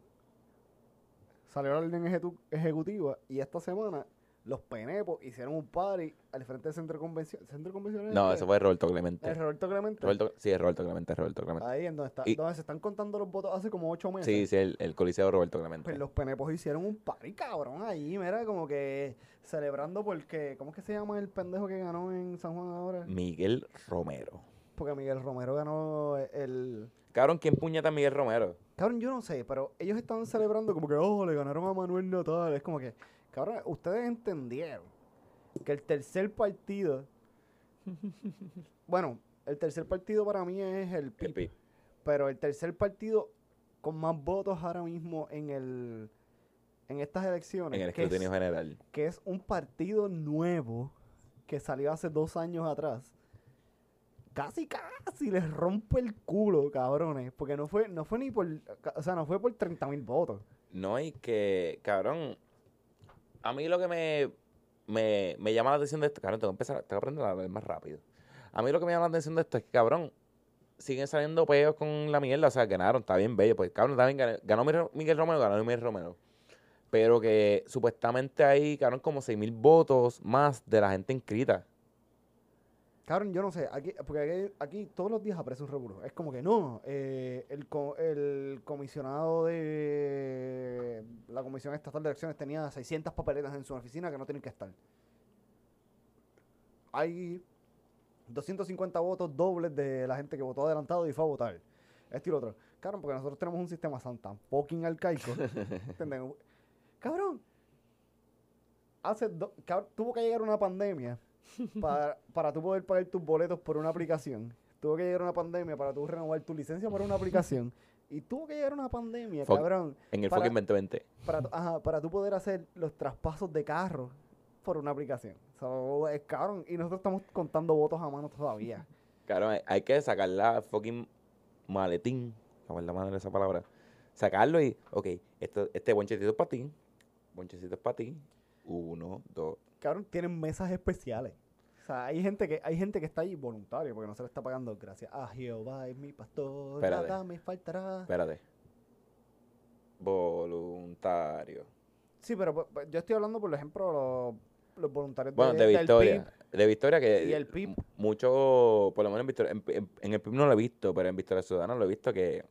Salió la orden ejecu- ejecutiva y esta semana los penepos hicieron un party al frente del centro de convenciones. ¿Centro de convenciones? No, eso fue Roberto Clemente. ¿El Roberto Clemente? Roberto, sí, es Roberto Clemente, es Roberto Clemente. Ahí en donde, está, Y- donde se están contando los votos hace como ocho meses. Sí, sí, el, el Coliseo Roberto Clemente. Pues los penepos hicieron un party cabrón ahí, mira, como que celebrando porque, ¿cómo es que se llama el pendejo que ganó en San Juan ahora? Miguel Romero. Porque Miguel Romero ganó el... Cabrón, ¿quién puñeta a Miguel Romero? Cabrón, yo no sé, pero ellos estaban celebrando como que, oh, le ganaron a Manuel Natal. Es como que, cabrón, ustedes entendieron que el tercer partido... bueno, el tercer partido para mí es el El PIB. Pi. Pero el tercer partido con más votos ahora mismo en el en estas elecciones, En el que, es, escrutinio general. que es un partido nuevo que salió hace dos años atrás, casi casi les rompe el culo, cabrones, porque no fue no fue ni por, o sea, no fue por 30 mil votos. No, y que, cabrón, a mí lo que me, me, me llama la atención de esto, cabrón, tengo que empezar, tengo que aprender a hablar más rápido. A mí lo que me llama la atención de esto es que, cabrón, siguen saliendo peos con la mierda, o sea, ganaron, está bien bello, pues, cabrón, también ganó, ganó Miguel- Romero, ganó Miguel Romero. Pero que supuestamente hay, cabrón, como 6 mil votos más de la gente inscrita. Cabrón, yo no sé, aquí, porque aquí, aquí todos los días aparece un revuelo. Es como que no, eh, el, co- el comisionado de la Comisión Estatal de Elecciones tenía 600 papeletas en su oficina que no tienen que estar. Hay 250 votos dobles de la gente que votó adelantado y fue a votar. Esto y lo otro. Cabrón, porque nosotros tenemos un sistema tan, tan fucking arcaico. ¿Entendés? Cabrón, hace do- cab- tuvo que llegar una pandemia para, para tú poder pagar tus boletos por una aplicación. Tuvo que llegar una pandemia para tú renovar tu licencia por una aplicación. Y tuvo que llegar una pandemia, cabrón. En el Para- fucking 2020. Para, ajá, para tú poder hacer los traspasos de carro por una aplicación. So, es cabrón. Y nosotros estamos contando votos a mano todavía. Claro, hay, que sacar la fucking maletín. La la madre esa palabra. Sacarlo y, ok, esto, este bonchecito es para ti. Bonchecito es para ti. Uno, dos. Cabrón, tienen mesas especiales. O sea, hay gente que hay gente que está ahí voluntario porque no se le está pagando gracias a Jehová es mi pastor, Espérate. nada me faltará. Espérate. Voluntario. Sí, pero pues, pues, yo estoy hablando, por ejemplo, los, los voluntarios Bueno, de del Victoria. PIB. De Victoria que... Y el PIB. Mucho, por lo menos en Victoria, en, en- en el PIB no lo he visto, pero en Victoria Ciudadana lo he visto que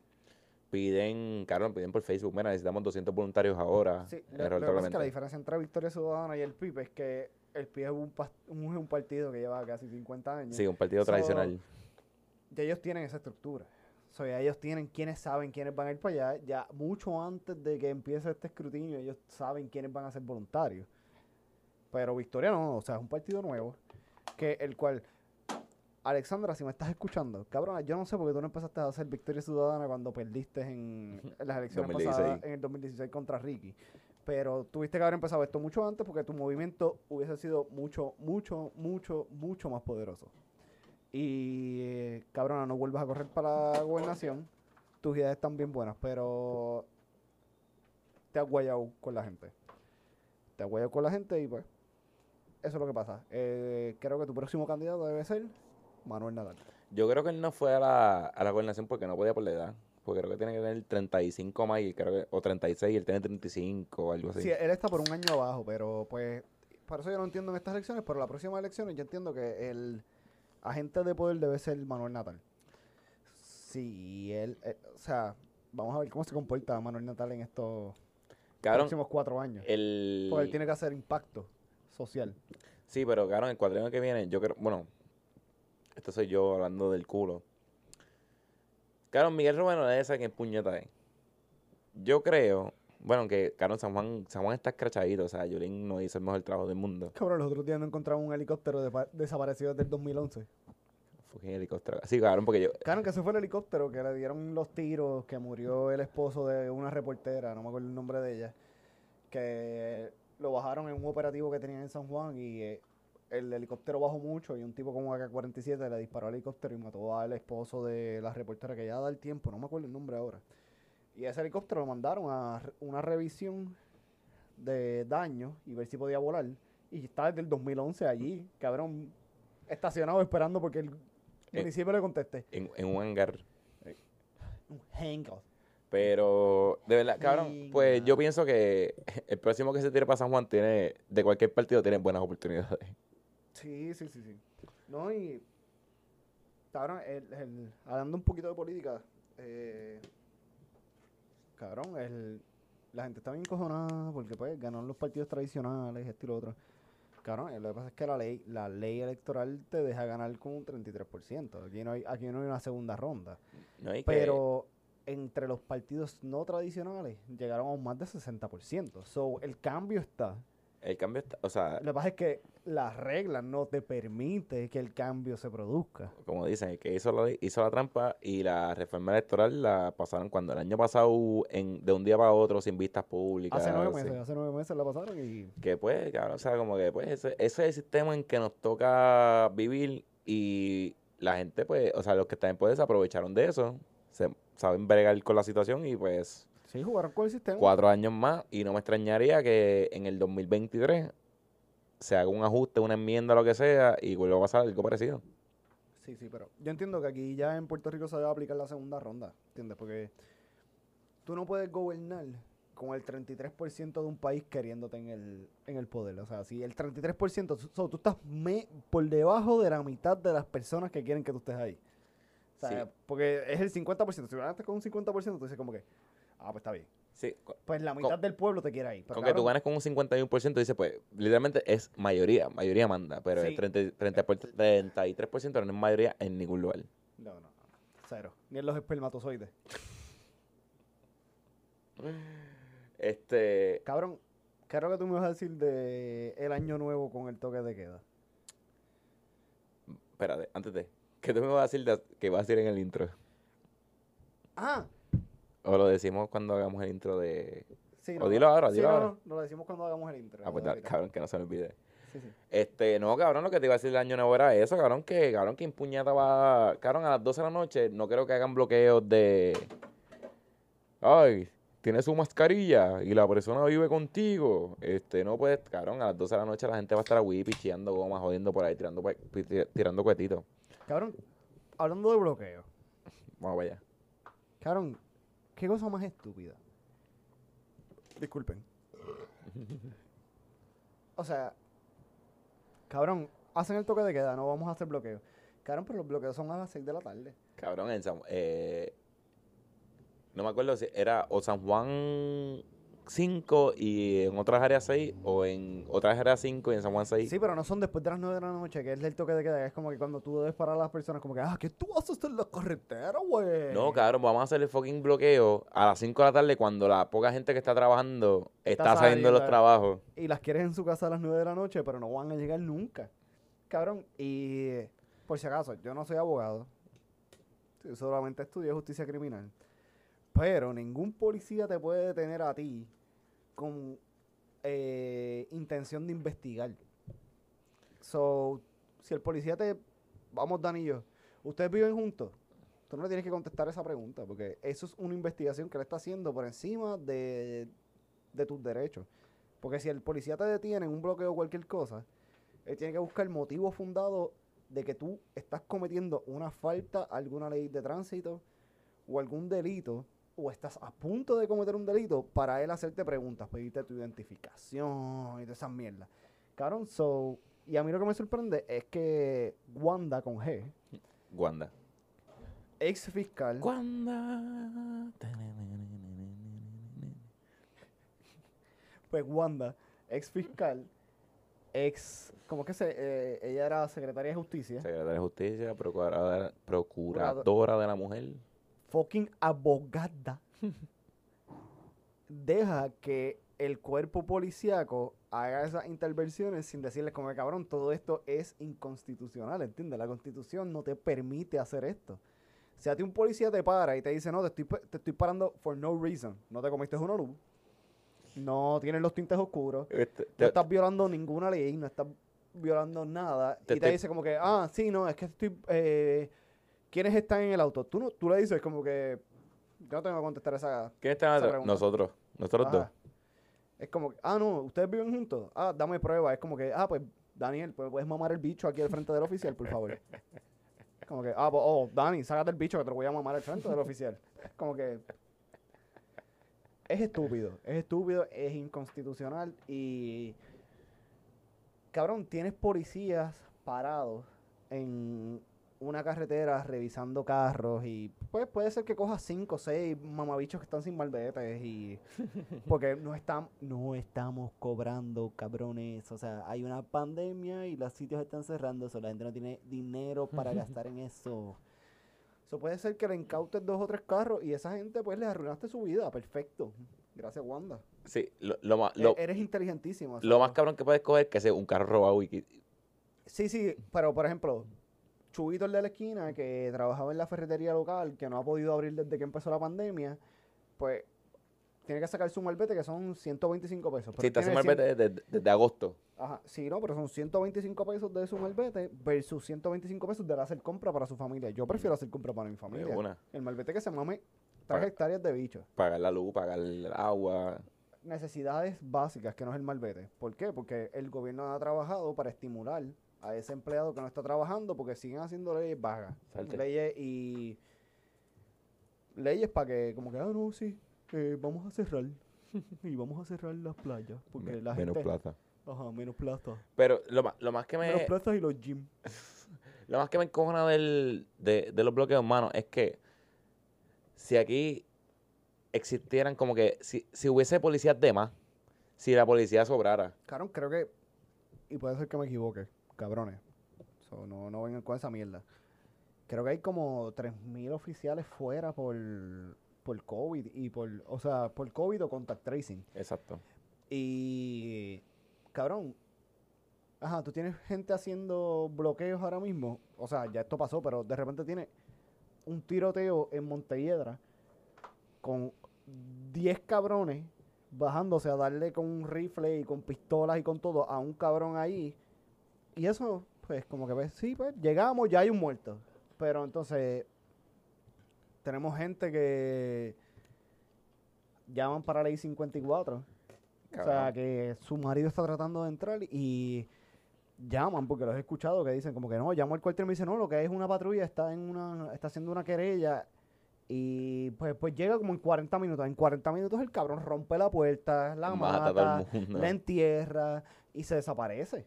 piden, claro, piden por Facebook, mira, necesitamos 200 voluntarios ahora. Sí, lo, lo que pasa es que la diferencia entre Victoria Ciudadana y el PIB es que el PIB es un, pas- un, un partido que lleva casi 50 años. Sí, un partido So, tradicional. Ya ellos tienen esa estructura. O sea, ya ellos tienen quienes saben quiénes van a ir para allá. Ya mucho antes de que empiece este escrutinio, ellos saben quiénes van a ser voluntarios. Pero Victoria no, o sea, es un partido nuevo. Que el cual, Alexandra, si me estás escuchando, cabrón, yo no sé por qué tú no empezaste a hacer Victoria Ciudadana cuando perdiste en, en las elecciones 2016. pasadas, en el 2016 contra Ricky. Pero tuviste que haber empezado esto mucho antes porque tu movimiento hubiese sido mucho, mucho, mucho, mucho más poderoso. Y, eh, cabrona, no vuelvas a correr para la gobernación. Tus ideas están bien buenas, pero te has guayado con la gente. Te has guayado con la gente y pues, eso es lo que pasa. Eh, creo que tu próximo candidato debe ser Manuel Nadal. Yo creo que él no fue a la, a la gobernación porque no podía por la edad. Porque creo que tiene que tener 35 más y creo que, o 36 y él tiene 35 o algo así. Sí, él está por un año abajo, pero pues, por eso yo no entiendo en estas elecciones, pero las próximas elecciones yo entiendo que el agente de poder debe ser Manuel Natal. Sí, él, eh, o sea, vamos a ver cómo se comporta Manuel Natal en estos Cabrón, próximos cuatro años. el... Porque él tiene que hacer impacto social. Sí, pero cabrón, el cuatrienio que viene, yo creo, bueno, esto soy yo hablando del culo. Cabrón, Miguel Romero es esa que puñeta es. Yo creo, bueno, que cabrón, San Juan, San Juan está escrachadito, o sea, Yulín no hizo el mejor trabajo del mundo. Cabrón, los otros días no encontraron un helicóptero desaparecido desde el 2011. Fucking helicóptero. Sí, cabrón, porque yo, Claro, que ese fue el helicóptero que le dieron los tiros, que murió el esposo de una reportera, no me acuerdo el nombre de ella, que lo bajaron en un operativo que tenían en San Juan y eh, el helicóptero bajó mucho y un tipo con un AK-47 le disparó al helicóptero y mató al esposo de la reportera que ya da el tiempo, no me acuerdo el nombre ahora. Y ese helicóptero lo mandaron a una revisión de daño y ver si podía volar. Y está desde el 2011 allí, cabrón, estacionado esperando porque el Eh, municipio le conteste. en, en un hangar. Un hangout. Pero, de verdad, cabrón, pues yo pienso que el próximo que se tire para San Juan tiene, de cualquier partido, tiene buenas oportunidades. Sí, sí, sí, sí. No, y. Cabrón, el, el- hablando un poquito de política, eh, cabrón, el, la gente está bien cojonada porque pues ganaron los partidos tradicionales, esto y lo otro. Cabrón, lo que pasa es que la ley, la ley electoral te deja ganar con un 33%. Aquí no hay, aquí no hay una segunda ronda. ¿no? Y que- Pero entre los partidos no tradicionales llegaron a un más de 60%. So, el cambio está. El cambio está, o sea, Lo que pasa es que las reglas no te permite que el cambio se produzca. como dicen, el que hizo la, hizo la trampa y la reforma electoral la pasaron cuando el año pasado, en, de un día para otro, sin vistas públicas. Hace nueve sí. meses, hace nueve meses la pasaron y Que pues, cabrón, o sea, como que pues ese, ese es el sistema en que nos toca vivir y la gente, pues, o sea, los que están en poder se aprovecharon de eso, se saben bregar con la situación y pues sí jugaron con el sistema. cuatro años más y no me extrañaría que en el 2023 se haga un ajuste, una enmienda, lo que sea y vuelva a pasar algo parecido. Sí, sí, pero yo entiendo que aquí ya en Puerto Rico se va a aplicar la segunda ronda, ¿entiendes? Porque tú no puedes gobernar con el 33% de un país queriéndote en el, en el poder. O sea, si el 33%, so, tú estás me- por debajo de la mitad de las personas que quieren que tú estés ahí. O sea, Sí. porque es el 50%. Si ganaste con un 50%, tú dices como que, ah, pues está bien. Sí, Pues la mitad del pueblo te quiere ahí. Pero con que tú ganes con un 51%, dice, pues, literalmente es mayoría, mayoría manda, pero Sí. el 30, 30 por- 33% no es mayoría en ningún lugar. No, no, no. Cero. Ni en los espermatozoides. Este, Cabrón, ¿qué es lo que tú me vas a decir de el año nuevo con el toque de queda? espérate, antes de, ¿qué tú me vas a decir de- que vas a decir en el intro? Ah, O lo decimos cuando hagamos el intro de... Sí, O dilo ahora, dilo ahora. no, no, lo decimos cuando hagamos el intro. Ah, pues dale, cabrón, que no se me olvide. Sí, sí. Este, no, cabrón, lo que te iba a decir el año nuevo era eso, cabrón, que, cabrón, que impuñata va, cabrón, a las 12 de la noche, no creo que hagan bloqueos de, ay, tiene su mascarilla y la persona vive contigo, este, no puedes, cabrón, a las 12 de la noche la gente va a estar a picheando goma, jodiendo por ahí, tirando, tirando cuetitos. Cabrón, hablando de bloqueo. Vamos para allá. Cabrón, ¿qué cosa más estúpida? Disculpen. O sea, cabrón, hacen el toque de queda, no vamos a hacer bloqueo. Cabrón, pero los bloqueos son a las 6 de la tarde. Cabrón, en San, eh, no me acuerdo si era o San Juan 5 y en otras áreas 6 o en otras áreas 5 y en San Juan 6. Sí, pero no son después de las 9 de la noche, que es el toque de queda. Es como que cuando tú debes parar a las personas, como que, ah, ¿qué tú haces en la carretera, güey? No, cabrón, vamos a hacer el fucking bloqueo a las 5 de la tarde cuando la poca gente que está trabajando está, saliendo de los trabajos. Y las quieres en su casa a las 9 de la noche, pero no van a llegar nunca. Cabrón, y por si acaso, yo no soy abogado. Yo solamente estudié justicia criminal. Pero ningún policía te puede detener a ti con eh, intención de investigar. So, si el policía te... Vamos, Dan y yo. ¿Ustedes viven juntos? Tú no le tienes que contestar esa pregunta, porque eso es una investigación que él está haciendo por encima de, de tus derechos. Porque si el policía te detiene en un bloqueo o cualquier cosa, él tiene que buscar motivo fundado de que tú estás cometiendo una falta a alguna ley de tránsito o algún delito, o estás a punto de cometer un delito para él hacerte preguntas, pedirte tu identificación y todas esas mierdas. Cabrón, so. Y a mí lo que me sorprende es que Wanda con G, Wanda. ex fiscal, Wanda. pues Wanda, ex fiscal, ex. ¿Cómo que se.? eh, ella era secretaria de justicia. Secretaria de Justicia, procuradora, procuradora de la mujer. Fucking abogada deja que el cuerpo policíaco haga esas intervenciones sin decirles como cabrón, todo esto es inconstitucional, ¿entiendes? La constitución no te permite hacer esto. Si a ti un policía te para y te dice, no, te estoy, te estoy parando for no reason, no te comiste una luz, no tienes los tintes oscuros, Este, no estás violando ninguna ley, no estás violando nada. Te y te estoy- dice como que, ah, sí, no, es que estoy... Eh, ¿Quiénes están en el auto? Tú, no, tú le dices como que... Yo no tengo que contestar esa... ¿Quién está esa atrás? pregunta. Nosotros. Nosotros dos. Es como, que, ah, no, ustedes viven juntos. Ah, dame prueba. Es como que, ah, pues, Daniel, pues puedes mamar el bicho aquí al frente del oficial, por favor. Como que, ah, pues, oh, Dani, sácate el bicho que te lo voy a mamar al frente del oficial. Como que. Es estúpido. Es estúpido, es inconstitucional y. Cabrón, tienes policías parados en una carretera revisando carros y pues puede ser que cojas cinco o seis mamabichos que están sin malvetes y porque no están no estamos cobrando cabrones. O sea hay una pandemia y los sitios están cerrando. So la gente no tiene dinero para gastar en eso. Eso puede ser que le incautes dos o tres carros y esa gente pues le arruinaste su vida. Perfecto. Gracias Wanda. Sí, lo, lo más, E- lo, eres inteligentísimo lo más cabrón que puedes coger es que sea un carro robado y que- Sí, sí, pero por ejemplo, Chubito el de la esquina, que trabajaba en la ferretería local, que no ha podido abrir desde que empezó la pandemia, pues tiene que sacar su malvete, que son 125 pesos. pero Sí, hace tiene malvete desde, desde agosto. 100 Ajá, sí, no, pero son 125 pesos de su malvete versus 125 pesos de hacer compra para su familia. Yo prefiero hacer compra para mi familia. una. El malvete que se mame 3 Paga. hectáreas de bicho. Pagar la luz, pagar el agua. necesidades básicas que no es el malvete. ¿Por qué? Porque el gobierno ha trabajado para estimular a ese empleado que no está trabajando porque siguen haciendo leyes vagas. Salte. Leyes y leyes para que como que, ah, no, sí, eh, vamos a cerrar. y vamos a cerrar las playas porque Me- la menos gente... plata. Ajá, menos plata. Pero lo, más- lo más que Menos me plata y los gyms. lo más que me encojona del, de, de los bloqueos, mano, es que si aquí existieran como que si, si hubiese policías de más, si la policía sobrara. Cabrón, creo que... Y puede ser que me equivoque, cabrones. So, no, no vengan con esa mierda. Creo que hay como 3.000 oficiales fuera por, por COVID y por... O sea, por COVID o contact tracing. Exacto. Y... Cabrón. Ajá, tú tienes gente haciendo bloqueos ahora mismo. O sea, ya esto pasó, pero de repente tiene un tiroteo en Montelledra. con 10 cabrones bajándose a darle con un rifle y con pistolas y con todo a un cabrón ahí. Y eso, pues, como que ves, sí, pues, llegamos, ya hay un muerto. Pero entonces, tenemos gente que llaman para la ley 54. O sea, Cabrón. que su marido está tratando de entrar y llaman, porque los he escuchado que dicen como que no, llamo al cuartel y me dice, no, lo que es una patrulla, está en una, está haciendo una querella y pues, pues llega como en 40 minutos. En 40 minutos el cabrón rompe la puerta, la Mata mata, la entierra y se desaparece.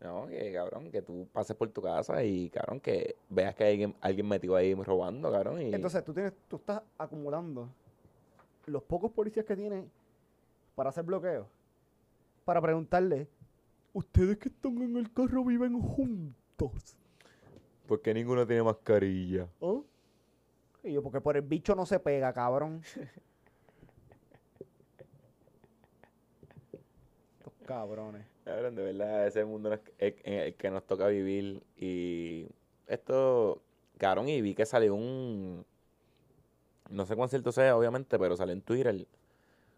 No, que cabrón, que tú pases por tu casa y cabrón, que veas que hay alguien, alguien metido ahí robando, cabrón. Y Entonces tú tienes, tú estás acumulando los pocos policías que tienes para hacer bloqueos, para preguntarle, ustedes que están en el carro viven juntos. ¿Por qué ninguno tiene mascarilla? ¿Oh? Y yo, porque por el bicho no se pega, cabrón. Estos cabrones. Cabrón, de verdad, ese mundo es el, el que nos toca vivir. Y esto, cabrón, y vi que salió un. No sé cuán cierto sea, obviamente, pero salió en Twitter.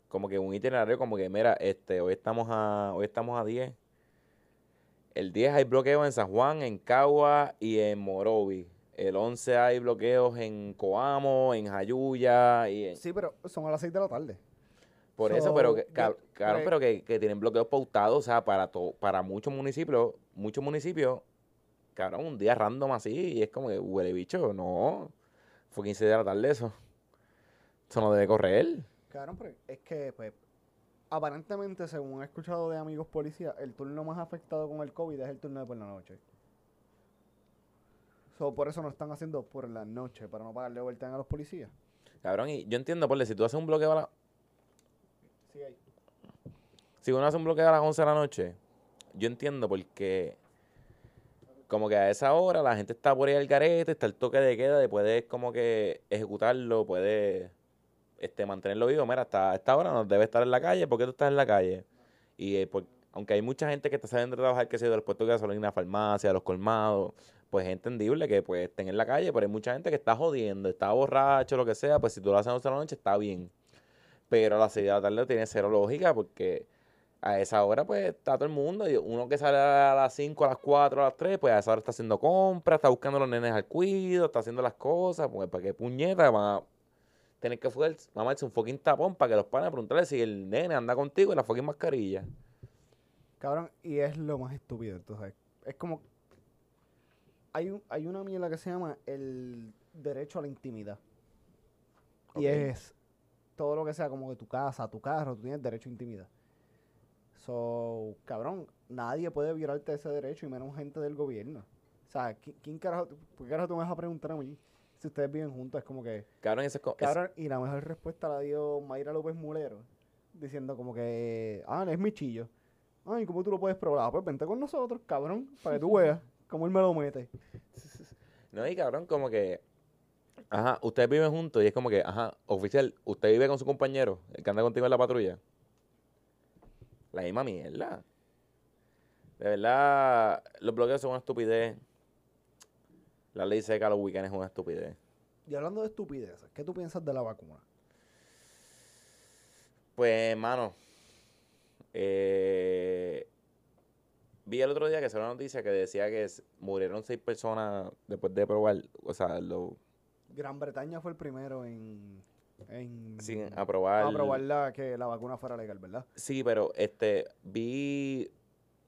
Como que un itinerario, como que, mira, este, hoy estamos a, hoy estamos a 10. El 10 hay bloqueos en San Juan, en Cagua y en Morovi. El 11 hay bloqueos en Coamo, en Jayuya y en, Sí, pero son a las 6 de la tarde. Por eso, So, pero que, pues- pero que, que tienen bloqueos pautados, o sea, para to- para muchos municipios, muchos municipios, cabrón, un día random así, y es como que huele bicho, no, fue 15 de la tarde eso. Eso no debe correr. Cabrón, pero es que, pues, aparentemente, según he escuchado de amigos policías, el turno más afectado con el COVID es el turno de por la noche. So, por eso lo están haciendo por la noche, para no pagarle overtime a los policías. Cabrón, y yo entiendo, por si tú haces un bloqueo a la, Si uno hace un bloqueo a las 11 de la noche, yo entiendo porque como que a esa hora la gente está por ahí al garete, está el toque de queda, y puedes como que ejecutarlo, puedes este, mantenerlo vivo. Mira, hasta esta hora no debe estar en la calle, ¿por qué tú estás en la calle? Y eh, aunque hay mucha gente que está saliendo de trabajar, que se de los puestos de gasolina, farmacia, los colmados, pues es entendible que pues estén en la calle, pero hay mucha gente que está jodiendo, está borracho, lo que sea, pues si tú lo haces a las 11 de la noche está bien. Pero a las 6 de la tarde tiene cero lógica porque a esa hora pues está todo el mundo. Y uno que sale a las 5, a las 4, a las 3, pues a esa hora está haciendo compras, está buscando a los nenes al cuido, está haciendo las cosas. Pues para qué puñeta van a tener que fuer- mamarse un fucking tapón para que los panes preguntarle si el nene anda contigo en la fucking mascarilla. Cabrón, y es lo más estúpido, entonces. Es como. Hay, un, hay una mierda que se llama el derecho a la intimidad. Y es todo lo que sea como que tu casa, tu carro, tú tienes derecho a intimidad. So, cabrón, nadie puede violarte ese derecho y menos gente del gobierno. O sea, ¿qui- ¿quién carajo, ¿por qué carajo tú me vas a preguntar a mí si ustedes viven juntos? Es como que, Cabrón, eso es- cabrón, y la mejor respuesta la dio Mayra López Mulero, diciendo como que, ah, es mi chillo. Ay, ¿cómo tú lo puedes probar? Ah, Pues vente con nosotros, cabrón, para que tú veas cómo él me lo mete. No, y cabrón, como que. Ajá, ustedes viven juntos y es como que, ajá, oficial, usted vive con su compañero, el que anda contigo en la patrulla. La misma mierda. De verdad, los bloqueos son una estupidez. La ley seca a los weekends es una estupidez. Y hablando de estupideces, ¿qué tú piensas de la vacuna? Pues, mano, eh, vi el otro día que salió una noticia que decía que murieron seis personas después de probar, o sea, lo, Gran Bretaña fue el primero en, aprobar. aprobar la, que la vacuna fuera legal, ¿verdad? Sí, pero este, vi,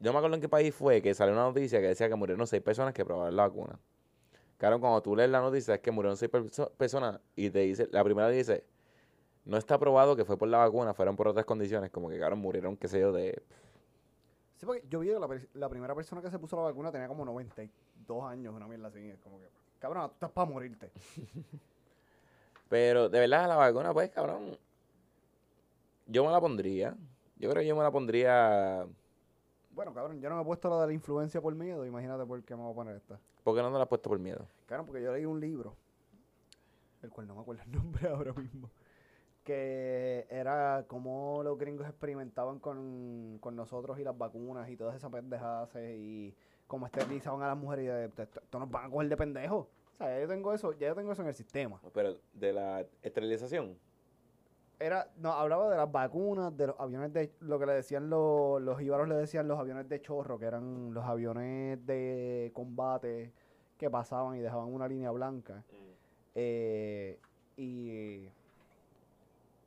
yo me acuerdo en qué país fue que salió una noticia que decía que murieron seis personas que probaron la vacuna. Claro, cuando tú lees la noticia es que murieron seis perso- personas y te dice, la primera dice, no está probado que fue por la vacuna, fueron por otras condiciones, como que, claro, murieron, qué sé yo, de... Sí, porque yo vi que la, la primera persona que se puso la vacuna tenía como 92 años, una mierda así. Es como que, cabrón, tú estás para morirte. Pero de verdad, la vacuna, pues, cabrón, yo me la pondría. Yo creo que yo me la pondría, Bueno, cabrón, yo no me he puesto la de la influencia por miedo. Imagínate por qué me voy a poner esta. porque no me la he puesto por miedo. Cabrón, porque yo leí un libro, el cual no me acuerdo el nombre ahora mismo, que era cómo los gringos experimentaban con, con nosotros y las vacunas y todas esas pendejadas y cómo esterilizaban a las mujeres y de, esto, esto nos van a coger de pendejos. O sea, ya yo tengo eso, ya yo tengo eso en el sistema. Pero de la esterilización. era, no, hablaba de las vacunas, de los aviones de, lo que le decían los, los íbaros le decían los aviones de chorro, que eran los aviones de combate que pasaban y dejaban una línea blanca. Eh, y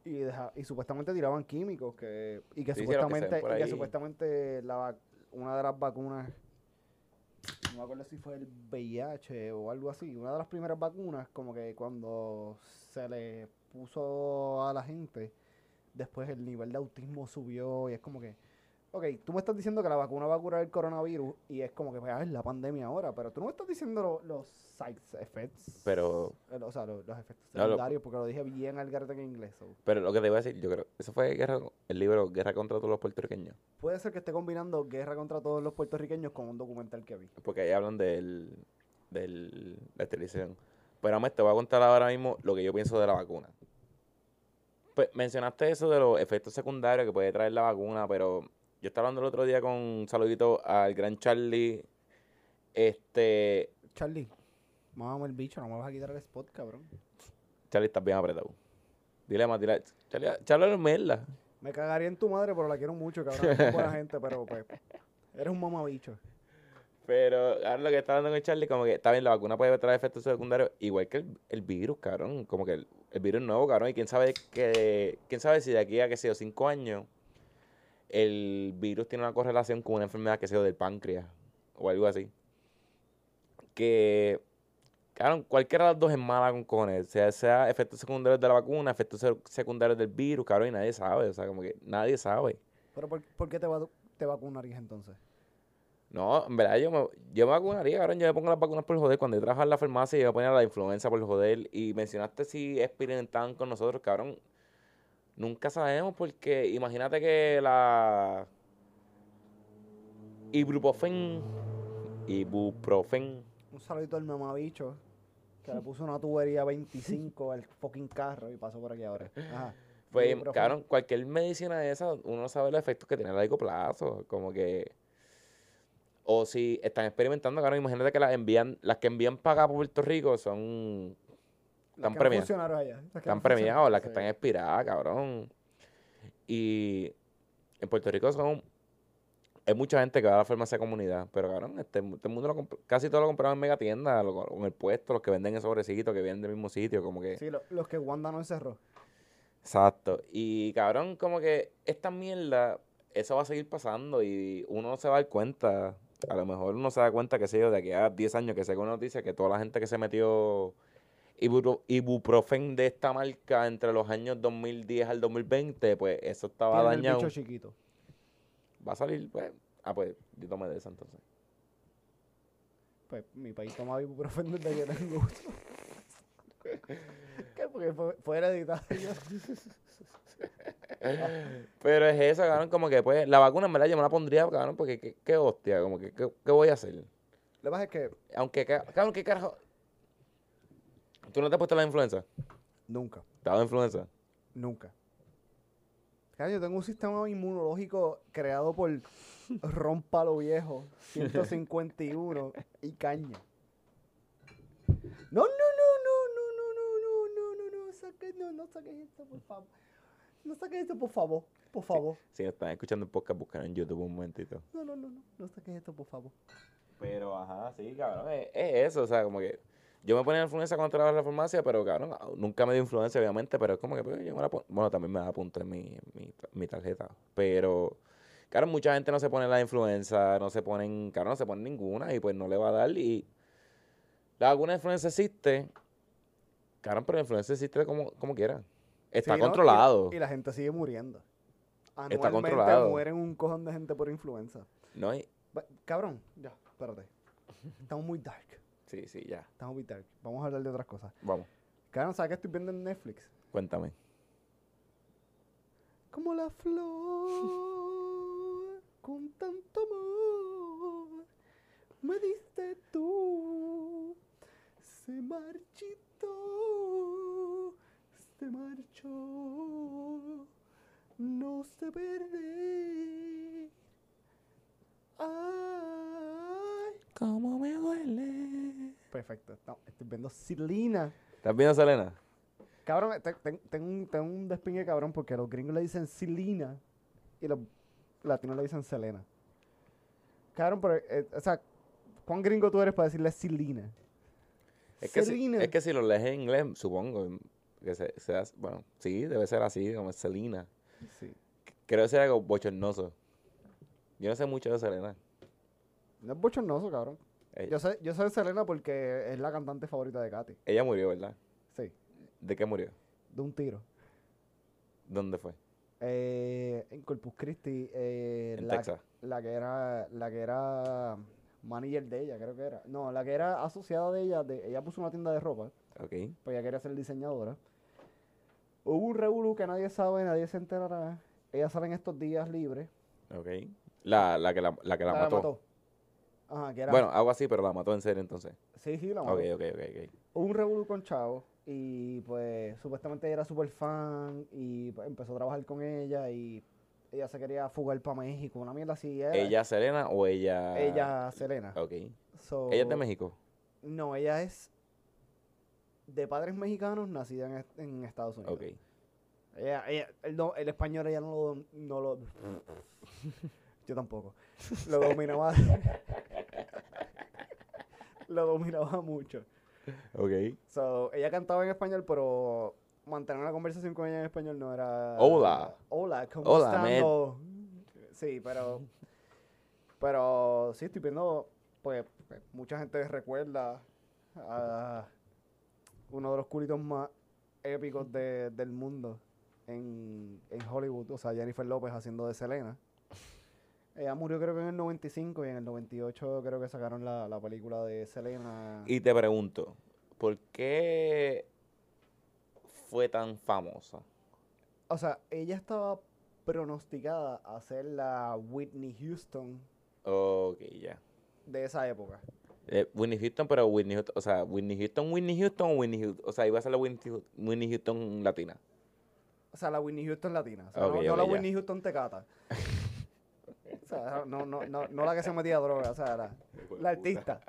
y, deja- y supuestamente tiraban químicos que y que Sí, supuestamente y que ahí. supuestamente la una de las vacunas no me acuerdo si fue el VIH o algo así una de las primeras vacunas como que cuando se le puso a la gente después el nivel de autismo subió y es como que ok, tú me estás diciendo que la vacuna va a curar el coronavirus y es como que pues, ah, es la pandemia ahora, pero tú no me estás diciendo lo- los side effects. Pero, Eh, O sea, lo- los, efectos No, lo- secundarios, porque lo dije bien al garete en inglés. so. pero lo que te iba a decir, yo creo, eso fue guerra, el libro Guerra contra todos los puertorriqueños. Puede ser que esté combinando guerra contra todos los puertorriqueños con un documental que vi. Porque ahí hablan del, del, la esterilización. Pero además te voy a contar ahora mismo lo que yo pienso de la vacuna. Pues mencionaste eso de los efectos secundarios que puede traer la vacuna, pero yo estaba hablando el otro día con un saludito al gran Charlie. Este, Charlie, mámame el bicho, no me vas a quitar el spot, cabrón. Charlie está bien apretado. Dile más, dile, Charlie, Charlie es merla. Me cagaría en tu madre, pero la quiero mucho, cabrón. Es buena gente, pero pues, eres un mamabicho. Pero ahora lo que está hablando con Charlie, como que está bien, la vacuna puede traer efectos secundarios, igual que el, el virus, cabrón. Como que el, el virus nuevo, cabrón. Y quién sabe que, quién sabe si de aquí a que sea cinco años, el virus tiene una correlación con una enfermedad que sea del páncreas o algo así. Que, cabrón, cualquiera de las dos es mala con cojones. Sea, sea efectos secundarios de la vacuna, efectos se- secundarios del virus, cabrón, y nadie sabe. O sea, como que nadie sabe. Pero ¿por, por qué te, va, te vacunarías entonces? No, en verdad yo me, yo me vacunaría, cabrón. Yo me pongo las vacunas por joder. Cuando yo trabajaba en la farmacia, yo me ponía la influenza por joder. Y mencionaste si experimentaban con nosotros, cabrón. Nunca sabemos porque imagínate que la ibuprofen, ibuprofen, Un saludito al mamabicho que le puso una tubería 25 al fucking carro y pasó por aquí ahora. Ajá. pues, Ibuprofen. cabrón, cualquier medicina de esa, uno sabe los efectos que tiene a largo plazo. Como que. O si están experimentando, cabrón, imagínate que las envían, las que envían para acá por Puerto Rico son están que premiadas. allá, que Están premiados, las que sí. están expiradas, cabrón. Y en Puerto Rico son. Hay mucha gente que va a la farmacia de comunidad, pero cabrón, este, el mundo lo casi todo lo compraban en mega tienda, o en el puesto, los que venden en sobrecito, que vienen del mismo sitio, como que. Sí, lo- los que Wanda no encerró. Exacto. Y cabrón, como que esta mierda, eso va a seguir pasando y uno no se va a dar cuenta. A lo mejor uno se da cuenta, que sé yo, de aquí a 10 años que se una noticia que toda la gente que se metió ibuprofen de esta marca entre los años 2010 al 2020, pues eso estaba Tiene el dañado. bicho chiquito. Va a salir, pues. Ah, pues yo tomé de esa entonces. Pues mi país toma ibuprofeno desde que tengo uso. ¿Qué? Porque fue, fue hereditario. Pero es eso, cabrón, como que pues la vacuna en verdad yo me la pondría, cabrón, porque qué, qué hostia, como que qué, qué voy a hacer. Lo que pasa es que Aunque, ca- cabrón, qué carajo. ¿Tú no te has puesto la influenza? nunca, ¿Te ha dado influenza? nunca. Claro, yo tengo un sistema inmunológico creado por Ron Palo Viejo, 151 y caña. No, no, no, no, no, no, no, no, no, no, no, saque, no, no saques esto, por favor. No saques esto, por favor, por favor. Si no están escuchando el podcast, buscan en YouTube un momentito. No, no, no, no, no saques esto, por favor. Pero, ajá, sí, cabrón, es, es eso, o sea, como que yo me ponía influenza cuando trabajaba en la farmacia, pero, cabrón, ah, nunca me dio influenza, obviamente, pero es como que, pues, yo me la bueno, también me da punto en mi, mi, mi tarjeta, pero, claro, mucha gente no se pone la influenza, no se ponen, claro, no se pone ninguna y pues no le va a dar y la vacuna de influenza existe, claro, pero la influenza existe como, como quiera. Está Sí, ¿no? Y- controlado, Y, la gente sigue muriendo. Está Anualmente controlado. mueren un cojón de gente por influenza. ¿no? hay Ba- Cabrón, ya, espérate. Estamos muy dark. Sí, sí, ya, Estamos muy dark. Vamos a hablar de otras cosas. vamos, Cabrón, ¿sabes qué estoy viendo en Netflix? cuéntame. Como la flor con tanto amor me diste tú. Se marchitó, se marchó, no se perder. Ay. ¿Cómo? Perfecto, no, estoy viendo Silina. ¿Estás viendo, Selena? Cabrón, te- te- tengo un, tengo un despingue cabrón porque los gringos le dicen Selena y los latinos le dicen Selena. Cabrón, pero, eh, o sea, ¿cuán gringo tú eres para decirle Selena? Es que, si, Selena. es que si lo lees en inglés, supongo que se, se hace- bueno, sí, debe ser así, como Selena. Sí. Creo que ser algo bochornoso. Yo no sé mucho de Selena. No es bochornoso, cabrón. Ella, Yo sé, yo sé de Selena porque es la cantante favorita de Katy. ella murió, ¿verdad? Sí, ¿De qué murió? de un tiro. ¿Dónde fue? Eh, en Corpus Christi, eh, En la, Texas. la que era, la que era manager de ella, creo que era. No, la que era asociada de ella, de, ella puso una tienda de ropa, Ok. pues ella quería ser diseñadora. Hubo un revolú que nadie sabe, nadie se enterará. Ella sale en estos días libres. Ok. La, la que la, la, que la, mató. Ajá, que era. Bueno, algo así, pero la mató en serio entonces. sí, sí, la mató. ok, ok, ok. Hubo un revolú con Chavo y pues supuestamente ella era súper fan y pues, empezó a trabajar con ella y ella se quería fugar para México, una mierda así era. ¿Ella Selena o ella...? Ella, Selena. Ok. So, ¿Ella es de México? No, ella es de padres mexicanos nacida en Estados Unidos. Ok. Ella, ella- el, no- el español ella no lo, no lo yo tampoco. Lo dominaba lo dominaba mucho. Ok. So, ella cantaba en español, pero mantener una conversación con ella en español no era. Hola. Hola, ¿cómo Hola, Sí, pero. Pero sí, estoy viendo. Pues, pues, mucha gente recuerda a uno de los culitos más épicos de- del mundo en, en Hollywood. O sea, Jennifer López haciendo de Selena. Ella murió creo que en el 95 y en el 98 creo que sacaron la, la película de Selena. Y te pregunto, ¿por qué fue tan famosa? O sea, ella estaba pronosticada a ser la Whitney Houston Ok, ya. de esa época. Eh, Whitney Houston, pero Whitney Houston, o sea, Whitney Houston, Whitney Houston o Whitney Houston, o sea, iba a ser la Whitney, Houston latina. O sea, la Whitney Houston latina. O sea, Ok, no, la. Whitney Houston tecata. o sea, no, no, no, no la que se metía a droga, o sea, la, la artista.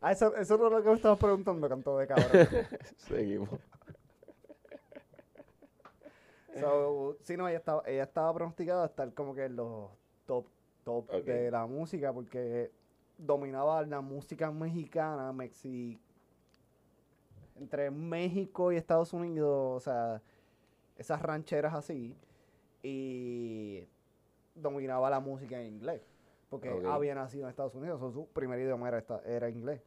Ah, eso, eso es lo que me estabas preguntando, canto de cabrón. Seguimos. So, sí, no, ella estaba, ella estaba pronosticada a estar como que en los top, top de la música porque dominaba la música mexicana, Mexi entre México y Estados Unidos, o sea, esas rancheras así, y dominaba la música en inglés, porque había nacido en Estados Unidos, so, su primer idioma era, esta- era inglés.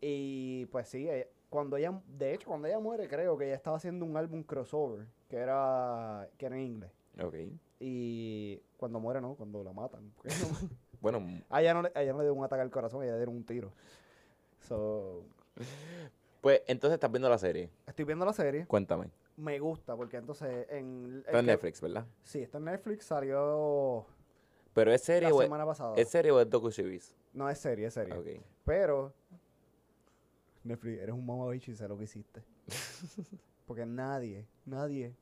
Y pues sí, ella- cuando ella, de hecho, cuando ella muere, creo que ella estaba haciendo un álbum crossover, que era, que era en inglés. Ok. Y cuando muere, no, cuando la matan. Bueno, a ella no le, a ella no le dio un ataque al corazón, a ella le dieron un tiro. So, pues entonces estás viendo la serie. estoy viendo la serie. Cuéntame. Me gusta porque entonces en... Está en Netflix, ¿verdad? Sí, está en Netflix, salió Pero es serie la o es, semana pasada. ¿es serie o es docu-series? No, es serie, es serie. Pero... Netflix, eres un mamabicho y sé lo que hiciste. porque nadie, nadie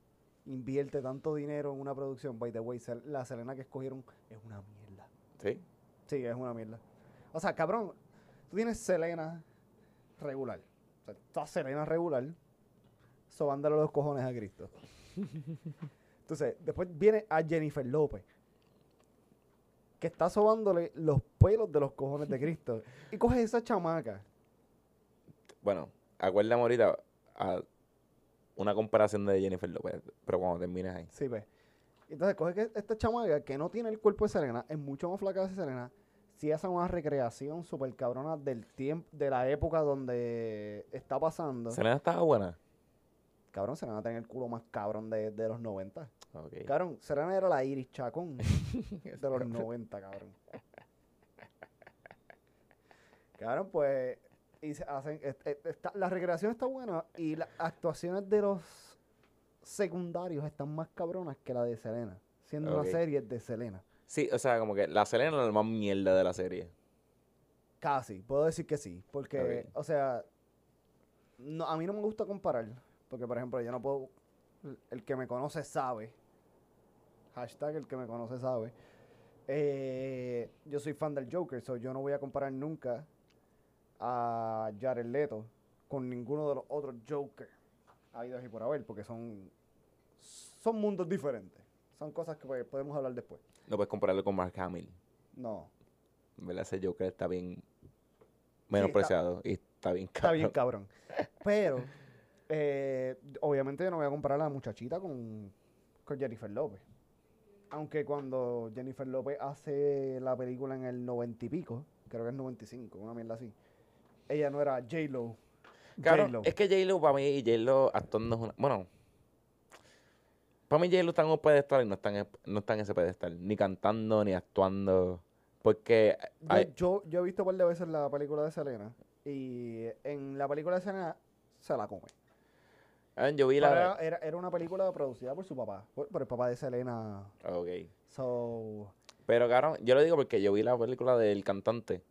invierte tanto dinero en una producción. By the way, la Selena que escogieron es una mierda. ¿Sí? Sí, es una mierda. O sea, cabrón, tú tienes Selena regular. O sea, toda Selena regular, sobándole los cojones a Cristo. Entonces, después viene a Jennifer López, que está sobándole los pelos de los cojones de Cristo. Y coge esa chamaca. Bueno, acuérdame ahorita a una comparación de Jennifer López, pero cuando termines ahí. Sí, ve. Entonces, coge que esta chamaca que no tiene el cuerpo de Selena, es mucho más flaca que Selena. Si hace una recreación súper cabrona del tiempo, de la época donde está pasando. Selena estaba buena. Cabrón, Selena tenía el culo más cabrón de, de los 90. Ok. Cabrón, Selena era la Iris Chacón de los 90, cabrón. Cabrón, pues, y se hacen, est- est- está- la recreación está buena y las actuaciones de los secundarios están más cabronas que la de Selena, siendo Ok. una serie de Selena. Sí, o sea, como que la Selena es la más mierda de la serie. Casi, puedo decir que sí, porque, o sea, no, a mí no me gusta comparar, porque por ejemplo, yo no puedo, el que me conoce sabe, hashtag el que me conoce sabe, eh, yo soy fan del Joker, so yo no voy a comparar nunca a Jared Leto con ninguno de los otros Joker. habidos y por haber, porque son, son mundos diferentes. Son cosas que pues, podemos hablar después. No puedes compararlo con Mark Hamill. No, ¿Verdad? Ese Joker está bien menospreciado y está bien está bien cabrón. cabrón. Pero, eh, obviamente yo no voy a comparar a la muchachita con, con Jennifer López. Aunque cuando Jennifer López hace la película en el noventa y pico, creo que es 95, una mierda así, ella no era J-Lo. Claro, J-Lo. es que J-Lo para mí y J-Lo actuando es una... Bueno, para mí J-Lo está en un pedestal y no está en, no está en ese pedestal. Ni cantando, ni actuando. Porque Yo, yo, yo he visto un par de veces la película de Selena y en la película de Selena se la come. Ah, yo vi la... Era, era, era una película producida por su papá, por, por el papá de Selena. Ok. So, Pero, cabrón, yo lo digo porque yo vi la película del cantante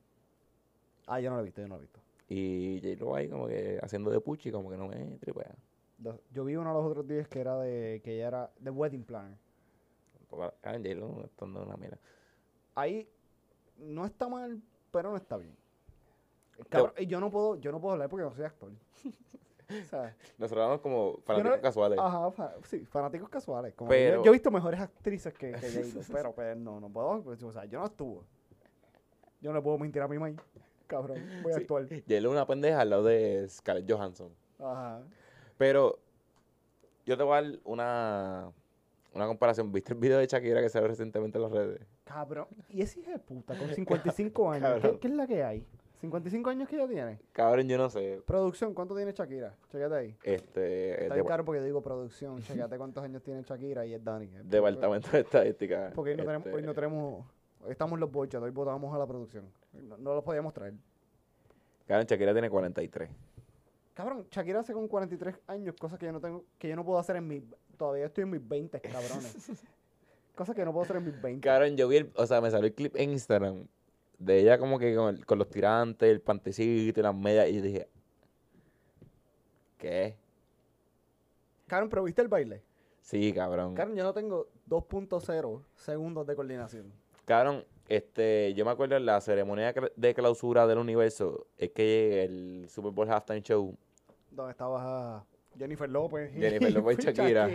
ah, yo no la he visto, yo no la he visto. y J-Lo ahí como que haciendo de puchi, como que no me tripea. Dos- Yo vi uno los otros días que era de que ella era de Wedding Planner. Cabrón, J-Lo actuando una mierda. Ahí no está mal, pero no está bien. Cabrón, y yo no puedo, yo no puedo hablar porque no soy actor. O sea, Nosotros vamos como fanáticos no- casuales. Ajá, fa- sí, fanáticos casuales. Como yo- he visto mejores actrices que, que J-Lo, pero pues no, no puedo, pues, o sea, yo no estuvo. Yo no le puedo mentir a mi maíz. Cabrón, voy a Sí. actuar. J-Lo es una pendeja al lado de Scarlett Johansson. Ajá. Pero yo te voy a dar una, una comparación. ¿Viste el video de Shakira que salió recientemente en las redes? Cabrón, y ese hijo de puta, con 55 años, ¿qué, Cabrón. qué es la que hay? ¿55 años que ella tiene? Cabrón, yo no sé. Producción, ¿cuánto tiene Shakira? Chécate ahí. Este, Está bien caro porque yo digo producción. Chécate cuántos años tiene Shakira y es Dani. departamento de estadística. Porque hoy no, tenemos, Este, hoy no tenemos. Hoy estamos los bochas, hoy votamos a la producción. No, no los podíamos traer. Cabrón, Shakira tiene 43. Cabrón, Shakira hace con 43 años cosas que yo no tengo, que yo no puedo hacer en mis. Todavía estoy en mis 20, cabrones. cosas que no puedo hacer en mis 20. Cabrón, yo vi el, o sea, me salió el clip en Instagram de ella como que con, el- con los tirantes, el pantecito y las medias y dije, ¿qué? Cabrón, pero ¿viste el baile? Sí, cabrón. Cabrón, yo no tengo 2.0 segundos de coordinación. Cabrón, este, yo me acuerdo en la ceremonia de cla- de clausura del universo, es que el Super Bowl Halftime Show, Donde estaba Jennifer López. Jennifer López y Shakira.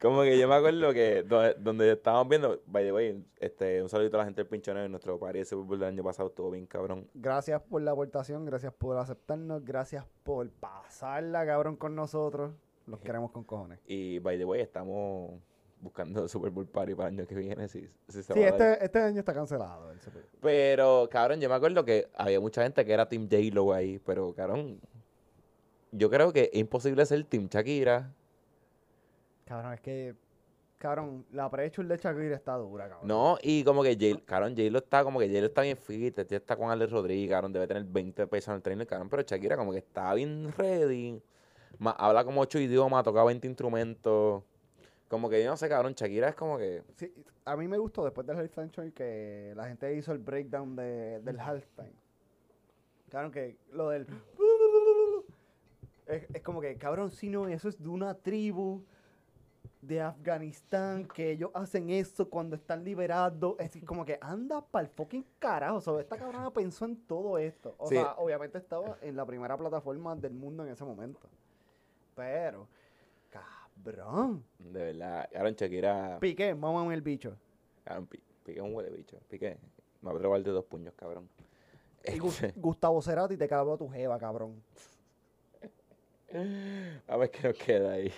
como que yo me acuerdo que donde, donde estábamos viendo, by the way, este, un saludito a la gente del Pinchoneo en nuestro party de Super Bowl del año pasado, estuvo bien cabrón. Gracias por la aportación, gracias por aceptarnos, gracias por pasarla, cabrón, con nosotros. Los queremos con cojones. Y by the way, estamos buscando Super Bowl Party para el año que viene, si, si se Sí, va a dar. este, este año está cancelado. el Super Bowl. Pero, cabrón, yo me acuerdo que había mucha gente que era Team J-Lo ahí, pero, cabrón, yo creo que es imposible ser Team Shakira. Cabrón, es que. Cabrón, la pre de Shakira está dura, cabrón. No, y como que J, cabrón, J-Lo está como que J-Lo está bien fit, este está con Alex Rodríguez, cabrón, debe tener 20 pesos en el trainer, cabrón, pero Shakira como que está bien ready, ma- habla como ocho idiomas, toca 20 instrumentos, como que yo no sé, cabrón, Shakira es como que, Sí, a mí me gustó después del halftime show que la gente hizo el breakdown de, del halftime. Cabrón, que lo del. Es, es como que, cabrón, si no, eso es de una tribu de Afganistán que ellos hacen eso cuando están liberados. Es como que anda para el fucking carajo. O sea, esta cabrona pensó en todo esto. O Sí. sea, obviamente estaba en la primera plataforma del mundo en ese momento. Pero, cabrón. de verdad, cabrón, Shakira, Piqué, mamá el bicho. Pi- Piqué un huele bicho, Piqué, me va a de dos puños, cabrón. Y Este, Gustavo Cerati te clavó a tu jeva, cabrón. a ver qué nos queda ahí.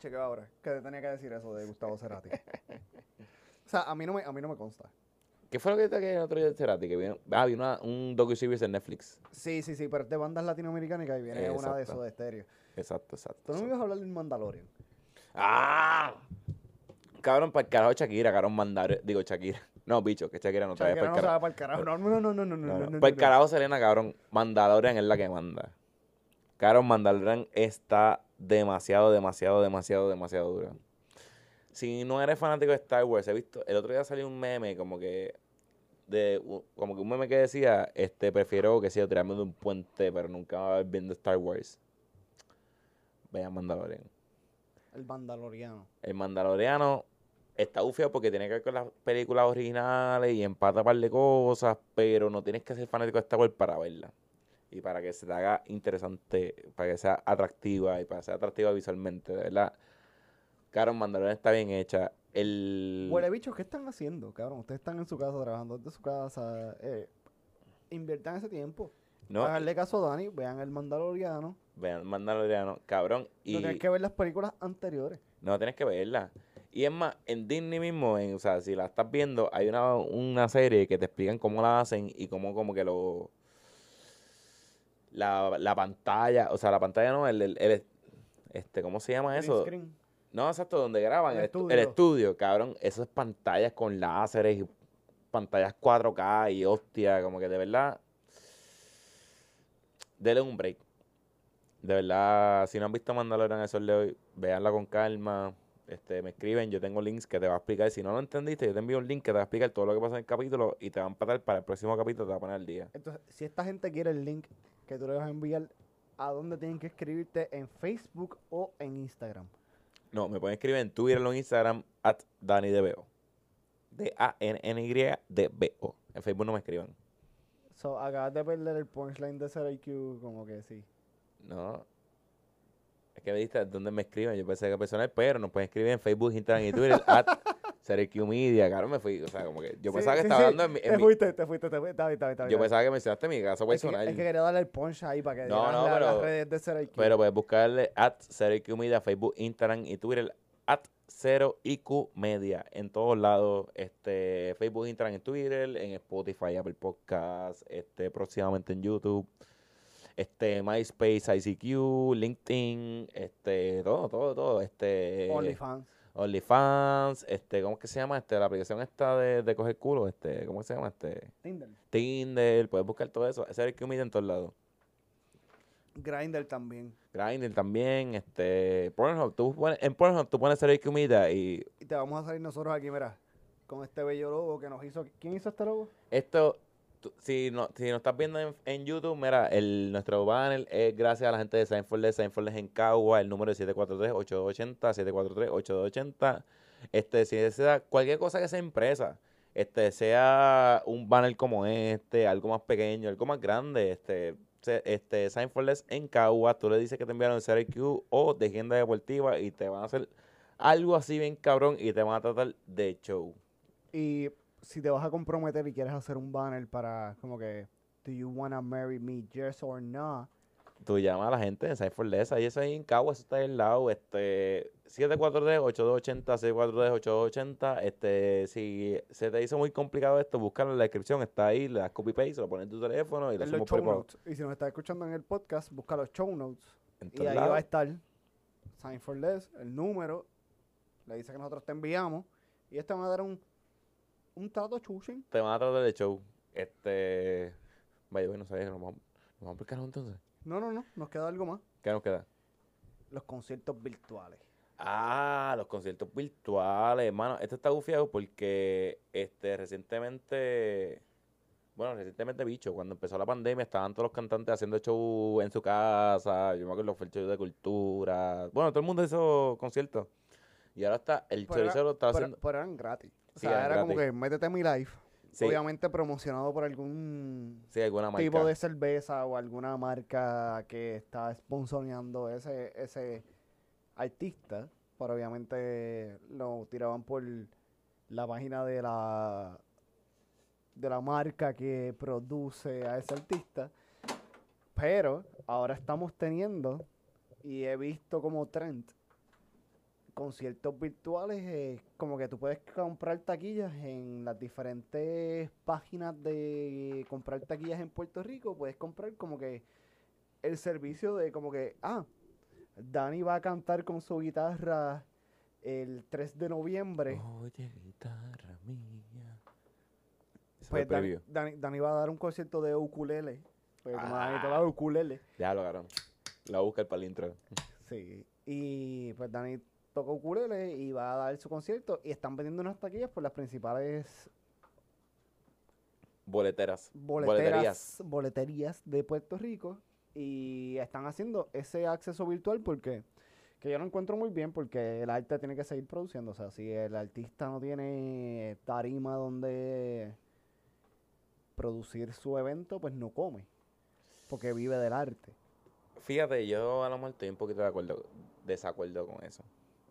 Cheque ahora, que te tenía que decir eso de Gustavo Cerati. o sea, a mí no me, a mí no me consta. ¿Qué fue lo que te quedó el otro día de Cerati? Que vino, ah, vino una- un docu-series en Netflix. Sí, sí, sí, pero es de bandas latinoamericanas y ahí viene una de esos de estéreo. Exacto, exacto. Tú no me ibas a hablar del Mandalorian. ¡Ah! Cabrón, para el carajo Shakira, cabrón, mandar. Digo, Shakira. No, bicho, que Shakira no trae Shakira para no el se carajo. va para el carajo. No, no, no, no, no, no, No, no, no. no, Para el no. carajo, Selena, cabrón. Mandalorian es la que manda. Cabrón, Mandalorian está demasiado, demasiado, demasiado, demasiado dura. Si no eres fanático de Star Wars, he visto. El otro día salió un meme como que. De, como que un meme que decía, este, prefiero que sea tirarme de un puente, pero nunca va a ver viendo Star Wars. Vean Mandalorian. El Mandaloriano. El Mandaloriano está ufio porque tiene que ver con las películas originales y empata un par de cosas, pero no tienes que ser fanático de Star Wars para verla. Y para que se te haga interesante, para que sea atractiva y para que sea atractiva visualmente, de verdad. Cabrón, Mandalorian está bien hecha. El... Huele bicho, ¿qué están haciendo, cabrón? Ustedes están en su casa trabajando desde su casa. Eh, inviertan ese tiempo. No, Háganle caso a Dani, vean el Mandaloriano. vean, Mandaloriano, cabrón. Y... No tienes que ver las películas anteriores. No, tienes que verla. Y es más, en Disney mismo, en, o sea, si la estás viendo, hay una, una serie que te explican cómo la hacen y cómo como que lo... La, la pantalla, o sea, la pantalla no, el, el, el- este, ¿cómo se llama eso? screen. No, exacto, donde graban, El el, estu- estudio. el estudio, cabrón. Esas pantallas con láseres y pantallas 4K y hostia, como que de verdad. Dele un break. De verdad, si no han visto Mandalorian el sol de hoy, véanla con calma. Este, me escriben, yo tengo links que te va a explicar. Si no lo entendiste, yo te envío un link que te va a explicar todo lo que pasa en el capítulo y te va a empatar para el próximo capítulo, te va a poner al día. Entonces, si esta gente quiere el link que tú le vas a enviar, ¿a dónde tienen que escribirte? ¿En Facebook o en Instagram? No, me pueden escribir en Twitter o en Instagram, at DaniDBO. D-A-N-N-Y-D-B-O. En Facebook no me escriban. So, acabas de perder el punchline de IQ, como que sí. No. Es que me diste dónde me escriben. Yo pensé que personal, pero nos pueden escribir en Facebook, Instagram y Twitter. at SereQ Media. Claro, me fui. O sea, como que yo pensaba que estaba hablando en mi. en Te fuiste, te fuiste, te fuiste. Yo pensaba que mencionaste mi caso personal. es que quería darle el punch ahí para que No, no, la- las pero- redes de. Pero puedes buscarle at SereQ Media, Facebook, Instagram y Twitter. At 0IQ Media. En todos lados. Este, Facebook, Instagram y Twitter. En Spotify, Apple Podcasts. Este, próximamente en YouTube. Este, MySpace, ICQ, LinkedIn, este, todo, todo, todo. Este, OnlyFans. OnlyFans, este, ¿cómo es que se llama? Este, la aplicación esta de, de coger culo, este, ¿cómo se llama? Este, Tinder. Tinder, puedes buscar todo eso. Ese es el que en todos lados. Grindr también. Grindr también, este, Pornhub, tú pones, en Pornhub tú pones el Media y Y te vamos a salir nosotros aquí, mira, con este bello logo que nos hizo. ¿Quién hizo este logo? esto, si no, si nos estás viendo en, en YouTube, mira, el, nuestro banner es gracias a la gente de Seinfeld, Seinfeld en Cagua, el número es 743-8280, 743-8280. Este, si desea cualquier cosa que sea impresa, este, sea un banner como este, algo más pequeño, algo más grande, este, este, Seinfeld en Cagua, tú le dices que te enviaron el CRQ o de agenda deportiva y te van a hacer algo así bien cabrón y te van a tratar de show. Y si te vas a comprometer y quieres hacer un banner para, como que, ¿Do you wanna marry me, yes or no? tú llamas a la gente de Seinfeld y eso ahí en Cagua, eso está ahí al lado, este, 743-8280, 743-8280, este, si se te hizo muy complicado esto, búscalo en la descripción, está ahí, le das copy-paste, lo pones en tu teléfono y lo En hacemos notes. Y si nos estás escuchando en el podcast, busca los show notes. En Y ahí va a estar Sign for Less, el número. Le dice que nosotros te enviamos. Y este va a dar un, un trato chuchen. Te van a tratar de show. Este, vaya, bueno, sabes que nos vamos, nos vamos por carajo entonces. No, no, no. Nos queda algo más. ¿Qué nos queda? Los conciertos virtuales. Ah, los conciertos virtuales, hermano. Esto está bufiado porque este recientemente, bueno, recientemente bicho, cuando empezó la pandemia estaban todos los cantantes haciendo show en su casa. Yo me acuerdo fue el show de cultura. Bueno, todo el mundo hizo conciertos. Y ahora está, el chorizo lo está Pero, haciendo. pero eran gratis. O sea, era como que métete a mi live. Sí, Obviamente promocionado por algún sí, alguna marca. tipo de cerveza o alguna marca que está sponsoreando ese, ese artista. Pero obviamente lo tiraban por la página de la de la marca que produce a ese artista. Pero ahora estamos teniendo, y he visto como trend, conciertos virtuales, eh, como que tú puedes comprar taquillas en las diferentes páginas de comprar taquillas en Puerto Rico, puedes comprar como que el servicio de como que, ah, Dani va a cantar con su guitarra el 3 de noviembre. Oye, guitarra mía. Pues Dani. Dani- Dani va a dar un concierto de ukulele. Pues como Dani Ah. toca ukulele. Ya lo agarraron. La busca el palintro. Sí. Y pues Dani toca ukulele y va a dar su concierto. Y están vendiendo unas taquillas por las principales Boleteras. boleteras, boleterías de Puerto Rico. Y están haciendo ese acceso virtual porque que yo lo encuentro muy bien porque el arte tiene que seguir produciendo. O sea, si el artista no tiene tarima donde producir su evento, pues no come. porque vive del arte. Fíjate, yo a lo mejor estoy un poquito de acuerdo, desacuerdo con eso.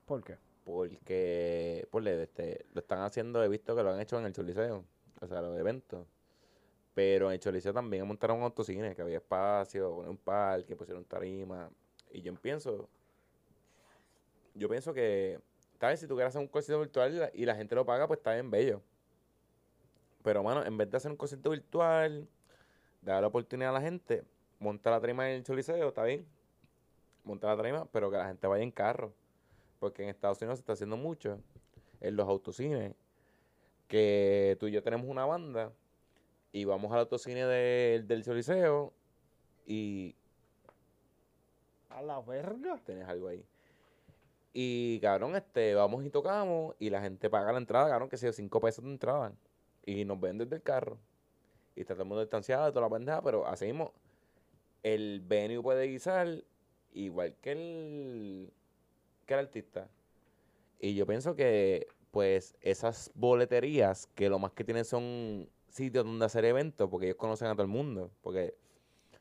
¿Por qué? Porque, pues, este, lo están haciendo, he visto que lo han hecho en el Choliseo, o sea, los eventos. Pero en el Choliseo también montaron un autocine, que había espacio, un parque, pusieron tarima. Y yo pienso, yo pienso que, tal vez si tú quieres hacer un concierto virtual y la, gente lo paga, pues está bien bello. Pero, mano, en vez de hacer un concierto virtual, dar la oportunidad a la gente, monta la tarima en el Choliseo, está bien. Monta la tarima, pero que la gente vaya en carro. Porque en Estados Unidos se está haciendo mucho, en los autocines, que tú y yo tenemos una banda y vamos al autocine del Choliseo y... A la verga. Tienes algo ahí. Y, cabrón, este, vamos y tocamos y la gente paga la entrada, cabrón, que sea cinco pesos de entrada. Y nos ven desde el carro. Y está todo el mundo distanciado, toda la pendeja, pero así mismo, el venue puede guisar igual que el, que el artista. Y yo pienso que, pues, esas boleterías, que lo más que tienen son sitios donde hacer eventos, porque ellos conocen a todo el mundo. Porque,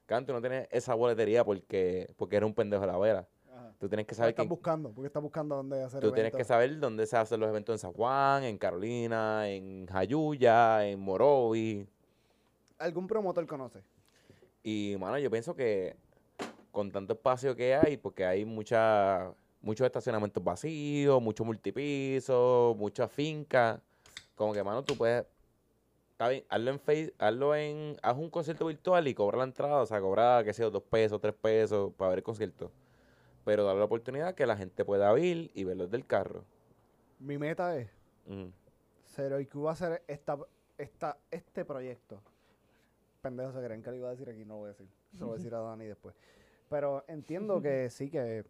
Canto, no tienes esa boletería porque, porque eres un pendejo de la vera. Tú tienes que saber. estás buscando? Porque estás buscando dónde hacer Tú tienes que saber dónde se hacen los eventos en San Juan, en Carolina, en Jayuya, en Morovi. ¿Algún promotor conoce? Y, mano, yo pienso que con tanto espacio que hay, porque hay mucha, muchos estacionamientos vacíos, muchos multipisos, muchas fincas, como que, mano, tú puedes está bien, hazlo en face, hazlo en, haz un concierto virtual y cobra la entrada, o sea, cobra, qué sé yo, dos pesos, tres pesos para ver el concierto pero dar la oportunidad que la gente pueda ir y verlo desde el carro. Mi meta es Cero IQ va a hacer esta, esta, este proyecto. Pendejos se creen que lo iba a decir aquí, no lo voy a decir. lo voy a decir a Dani después. Pero entiendo que sí, que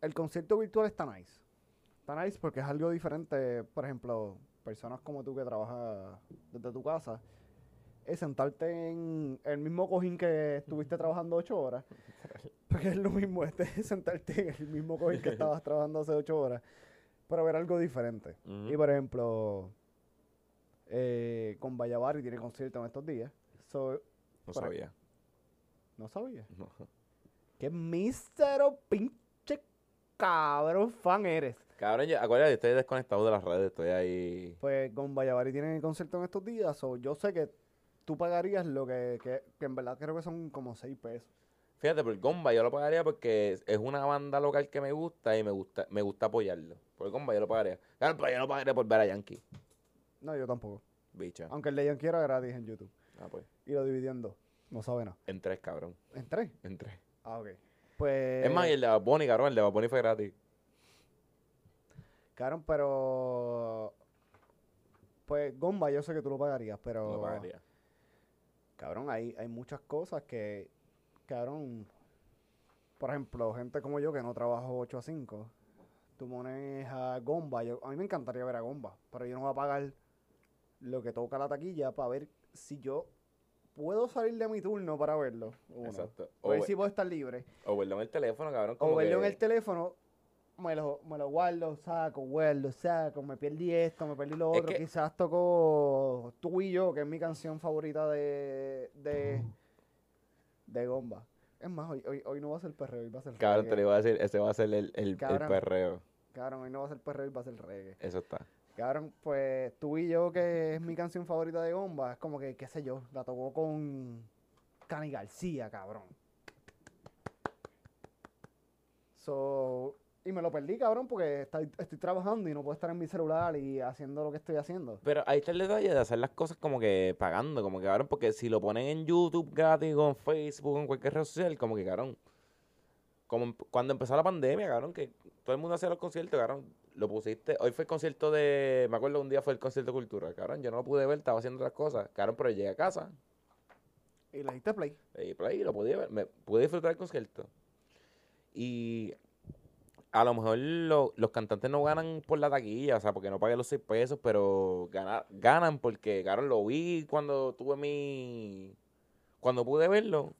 el concierto virtual está nice. Está nice porque es algo diferente. Por ejemplo, personas como tú que trabajas desde tu casa, es sentarte en el mismo cojín que estuviste trabajando ocho horas porque es lo mismo, este es sentarte en el mismo cojín que estabas trabajando hace ocho horas, para ver algo diferente. Y por ejemplo, eh, con Vallavari tiene concierto en estos días. no sabía. ¿No sabía? No. ¿Qué mísero pinche cabrón fan eres? Cabrón, yo, acuérdate, estoy desconectado de las redes, estoy ahí. Pues con Vallavari tiene concierto en estos días, o yo sé que tú pagarías lo que, que, que en verdad creo que son como seis pesos. Fíjate, por Gomba yo lo pagaría porque es una banda local que me gusta y me gusta me gusta apoyarlo. Por Gomba yo lo pagaría. Claro, pero yo no pagaría por ver a Yankee. No, yo tampoco. Bicha. Aunque el de Yankee era gratis en YouTube. Ah, pues. Y lo dividiendo. No sabe nada. En tres, cabrón. ¿En tres? En tres. Ah, ok. Pues... Es más, y el de Bonnie, cabrón, el de Bonnie fue gratis. Cabrón, pero... Pues Gomba yo sé que tú lo pagarías, pero... Lo pagaría. Cabrón, hay, hay muchas cosas que cabrón, por ejemplo, gente como yo que no trabajo 8 a 5, tú pones a Gomba, yo, a mí me encantaría ver a Gomba, pero yo no voy a pagar lo que toca la taquilla para ver si yo puedo salir de mi turno para verlo. Exacto. O ver si puedo estar libre. O verlo en el teléfono, cabrón. o verlo en el teléfono, me lo, me lo guardo, saco, guardo, saco, me perdí esto, me perdí lo otro. Quizás tocó tú y yo, que es mi canción favorita de, de, de Gomba. Es más, hoy, hoy, hoy, no va a ser perreo, hoy va a ser Cabrón, reggae. te lo iba a decir, ese va a ser el, el, el perreo. Cabrón, hoy no va a ser perreo, hoy va a ser reggae. Eso está. Cabrón, pues tú y yo, que es mi canción favorita de Gomba, es como que, qué sé yo, la tocó con Cani García, cabrón. So, y me lo perdí, cabrón, porque estoy, trabajando y no puedo estar en mi celular y haciendo lo que estoy haciendo. Pero ahí está el detalle de hacer las cosas como que pagando, como que, cabrón, porque si lo ponen en YouTube gratis, en Facebook, en cualquier red social, como que, cabrón, como cuando empezó la pandemia, cabrón, que todo el mundo hacía los conciertos, cabrón, lo pusiste, hoy fue el concierto de, me acuerdo un día fue el concierto de cultura, cabrón, yo no lo pude ver, estaba haciendo otras cosas, cabrón, pero llegué a casa. Y le diste play. Y play, lo pude ver, me pude disfrutar del concierto. Y a lo mejor los cantantes no ganan por la taquilla, o sea, porque no pagué los seis pesos, pero ganan porque, claro, lo vi cuando tuve mi... Cuando pude verlo.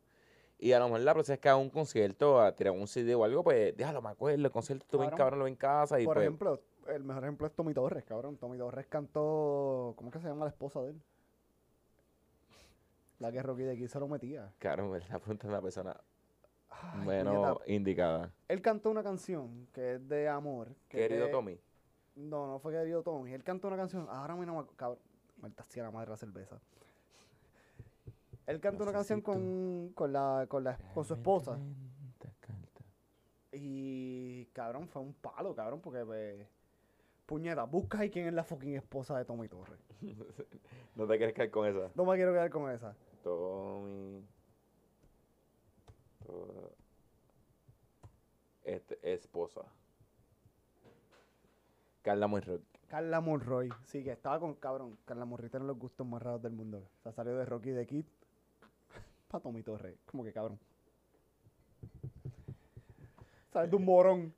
Y a lo mejor la próxima vez que hago un concierto, a tirar un CD o algo, pues, déjalo, me acuerdo, el concierto estuve en cabrón, lo vi en casa y Por pues ejemplo, el mejor ejemplo es Tommy Torres, cabrón. Tommy Torres cantó... ¿Cómo es que se llama la esposa de él? La que Rocky de aquí se lo metía. Claro, me está preguntando a una persona Ay, menos puñeta. indicada. Él cantó una canción que es de amor. que es Querido de- Tommy. No, no fue querido Tommy. Él cantó una canción. Ahora mismo no me cabrón. La madre la cerveza. Él cantó una canción con, con, la, con, la, con su esposa. Y cabrón, fue un palo, cabrón, porque pues, puñeta, busca ahí quién es la fucking esposa de Tommy Torres. No te quieres caer con esa. No me quiero quedar con esa. Tommy. To- Este, esposa. Carla Monroy. Carla Monroy. Sí, que estaba con cabrón. Carla Monroy tiene los gustos más raros del mundo. O sea, salió de Rocky de Kid para Tommy Torres. Como que cabrón. Sale de un morón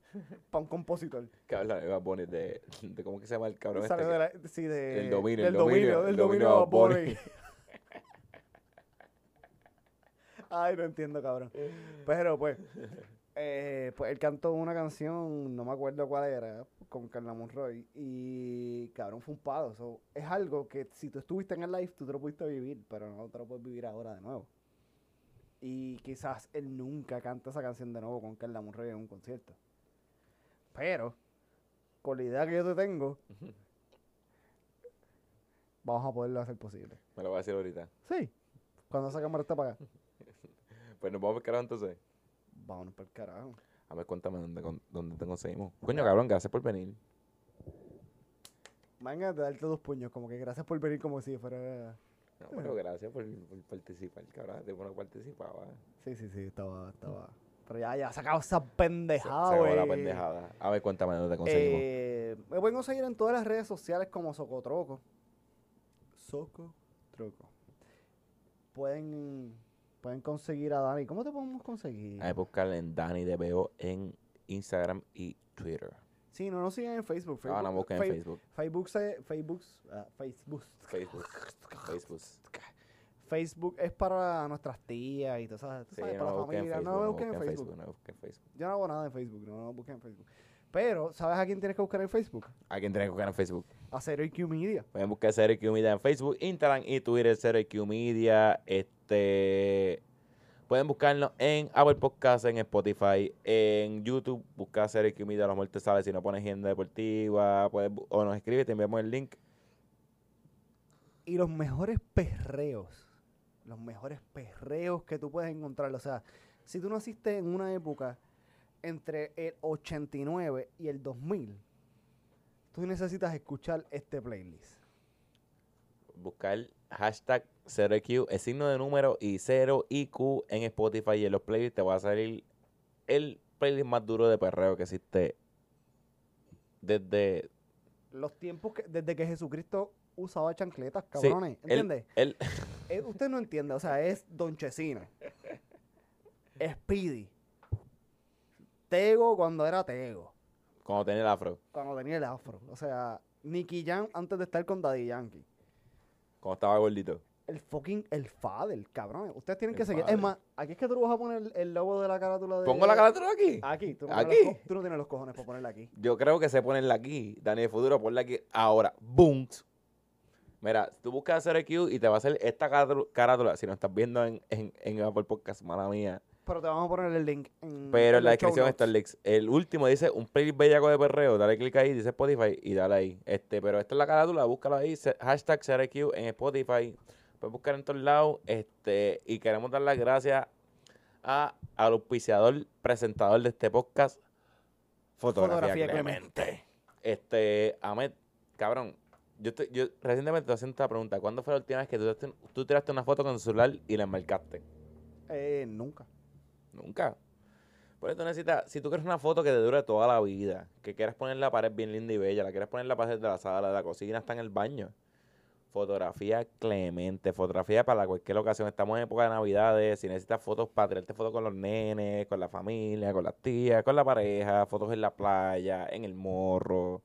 para un compositor. Que habla de Bad Bunny, de, de cómo que se llama el cabrón este. De la, sí, de, El dominio, del el dominio, del el dominio dominio de Bad Bad Bunny. Ay, no entiendo, cabrón. Pero pues, eh, pues él cantó una canción, no me acuerdo cuál era, con Carla Monroy. Y cabrón, fue un palo. So, es algo que si tú estuviste en el live, tú te lo pudiste vivir, pero no te lo puedes vivir ahora de nuevo. Y quizás él nunca canta esa canción de nuevo con Carla Monroy en un concierto. Pero, con la idea que yo te tengo, vamos a poderlo hacer posible. Me lo voy a decir ahorita. Sí. Cuando esa cámara está para acá, Pues nos vamos a pescar entonces. vámonos para el carajo. A ver, cuéntame dónde, dónde te conseguimos. Coño, cabrón, gracias por venir. Venga, de darte dos puños, como que gracias por venir como si fuera... No, pero gracias por, por participar, cabrón. De bueno participaba. Sí, sí, sí, estaba, estaba... Pero ya, ya, sacado esa pendejada, Se acabó la güey. pendejada. A ver, cuéntame dónde te conseguimos. Eh, me pueden conseguir en todas las redes sociales como Socotroco. Socotroco. Pueden, pueden conseguir a Dani. ¿Cómo te podemos conseguir? Hay que buscar en Dani de Veo en Instagram y Twitter. Sí, no nos siguen en Facebook. Ah, no, busquen en Facebook. Facebook, se- Facebook, ah, Facebook. Facebook. Facebook. Facebook es para nuestras tías y todas esas, Sí, sabes, no para la familia. Facebook. no me busquen en Facebook. Facebook. No busquen en Facebook. Yo no hago nada en Facebook, no, no busquen en Facebook. Pero, ¿sabes a quién tienes que buscar en Facebook? ¿A quién tienen que buscar en Facebook? A Zero IQ Media. Pueden buscar CRQ Media en Facebook, Instagram y Twitter, CRQ Media. Este, pueden buscarnos en Apple Podcast, en Spotify, en YouTube. Buscar CRQ Media, la muerte sale. Si no pones agenda deportiva, puedes, o nos escribe, te enviamos el link. Y los mejores perreos, los mejores perreos que tú puedes encontrar. O sea, si tú naciste en una época entre el 89 y el 2000, tú necesitas escuchar este playlist. Buscar hashtag 0IQ, el signo de número y 0IQ en Spotify y en los playlists te va a salir el playlist más duro de perreo que existe desde Los tiempos que, desde que Jesucristo usaba chancletas, Sí, cabrones. el- ¿Entiendes? Eh, usted no entiende, o sea, es Don Chesina. Speedy. Tego cuando era Tego. cuando tenía el afro, Cuando tenía el afro. O sea, Nicky Jam antes de estar con Daddy Yankee. Cuando estaba gordito. El fucking, el Fader, cabrón. Ustedes tienen El que seguir. Fader. Es más, aquí es que tú le vas a poner el, logo de la carátula de... Pongo la carátula aquí. Aquí. Tú no, Aquí. Los tú no tienes los cojones para ponerla aquí. Yo creo que se ponerla aquí. Dani Futuro, ponla aquí. Ahora, boom. Mira, tú buscas CRQ y te va a hacer esta carátula- carátula. Si no estás viendo en, en, en Apple Podcast, mala mía. Pero te vamos a poner el link en Pero en la descripción está el link. El último dice un playlist bellaco de perreo. Dale clic ahí, dice Spotify y dale ahí. Este, pero esta es la carátula, búscala ahí. Hashtag CRQ en Spotify. Puedes buscar en todos lados. Este, y queremos dar las gracias a, al auspiciador, presentador de este podcast, Fotografía, Fotografía Clemente. Este, Ahmed, cabrón. Yo, te- yo recientemente te haciendo esta pregunta. ¿Cuándo fue la última vez que tú, tú tiraste una foto con tu celular y la enmarcaste? Eh, nunca. Nunca. Por eso necesitas, si tú quieres una foto que te dure toda la vida, que quieras poner la pared bien linda y bella, la quieres poner en la pared de la sala, de la cocina, hasta en el baño. Fotografía clemente, fotografía para cualquier ocasión. Estamos en época de navidades, si necesitas fotos para tirarte fotos con los nenes, con la familia, con las tías, con la pareja, fotos en la playa, en el morro.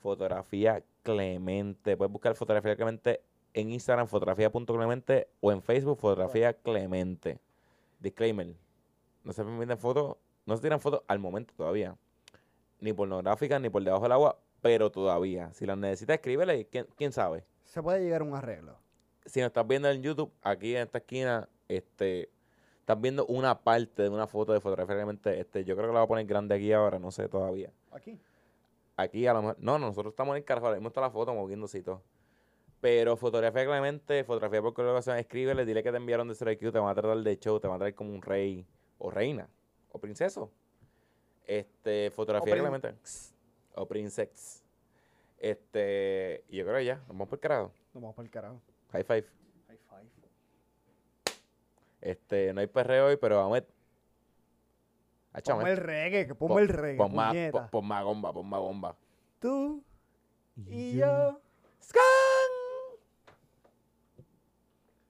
Fotografía clemente. Puedes buscar fotografía clemente en Instagram, fotografía.clemente o en Facebook, fotografía clemente. Disclaimer. No se permiten fotos, no se tiran fotos al momento todavía. Ni pornográficas, ni por debajo del agua, pero todavía. Si las necesitas, escríbele. ¿Quién, quién sabe? Se puede llegar a un arreglo. si nos estás viendo en YouTube, aquí en esta esquina, este, estás viendo una parte de una foto de fotografía Clemente. Este, yo creo que la voy a poner grande aquí ahora, no sé todavía. Aquí. Aquí a lo mejor. No, nosotros estamos en el carajo, ahora mismo está la foto moviéndose y todo. Pero fotografía Clemente, fotografía por colaboración, escríbele, dile que te enviaron de Zero IQ, te van a tratar de show, te van a traer como un rey o reina o princeso. Este, fotografía prin- Clemente o princex. Este, y yo creo que ya, nos vamos por el carajo. Nos vamos para el carajo. High five. High five. Este, no hay perreo hoy, pero vamos a Hacho, Ponme el reggae, que ponme pon- el reggae. Pon más, pon, bomba, pon más bomba. Tú y yo. ¡Scan!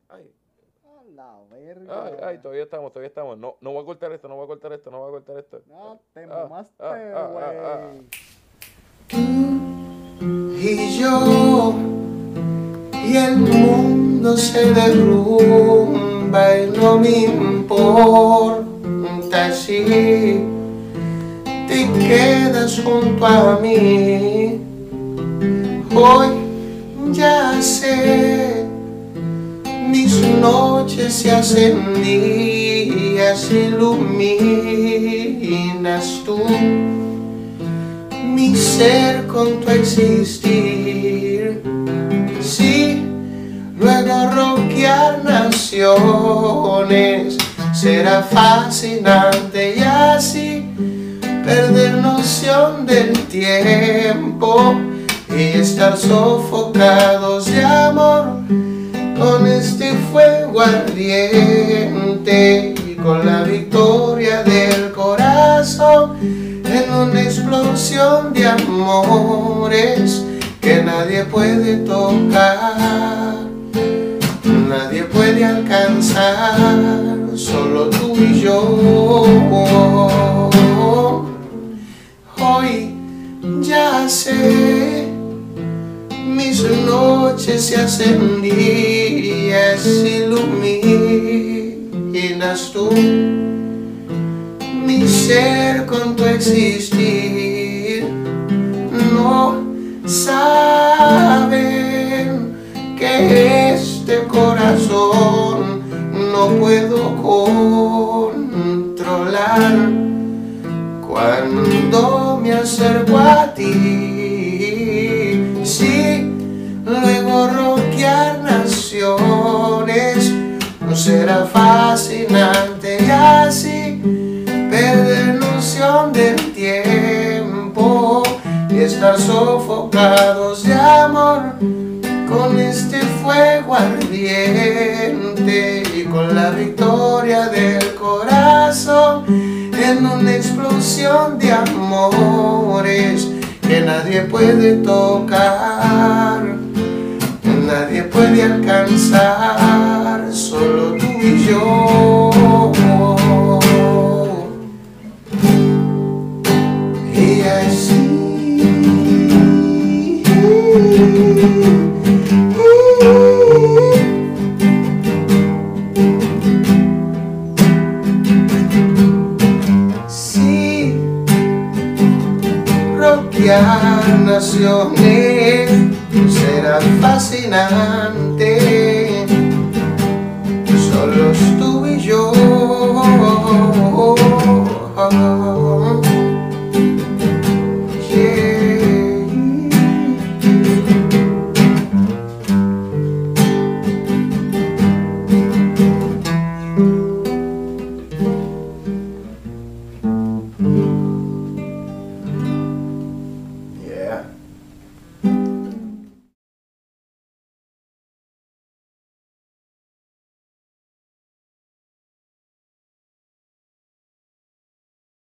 Ay, A la verga. ay, ay, todavía estamos, todavía estamos. No, no voy a cortar esto, no voy a cortar esto, no voy a cortar esto. No, te Ah, mamaste, ah, ah, güey. ah, y yo y el mundo se derrumba y no me importa si te quedas junto a mí hoy ya sé mis noches se hacen días iluminas tú mi ser con tu existir. Sí, luego roquear naciones será fascinante y así perder noción del tiempo y estar sofocados de amor con este fuego ardiente y con la victoria del corazón en una explosión de amores que nadie puede tocar, nadie puede alcanzar, solo tú y yo. Hoy ya sé, mis noches se hacen iluminas tú mi ser con tu existir. No saben que este corazón no puedo controlar cuando me acerco a ti. Sí, luego roquear no será fascinante y así perder noción del tiempo y estar sofocados de amor con este fuego ardiente y con la victoria del corazón en una explosión de amores que nadie puede tocar, nadie puede alcanzar, solo tú y yo. Y así Sí, roquear naciones será fascinante. Solos tú y yo.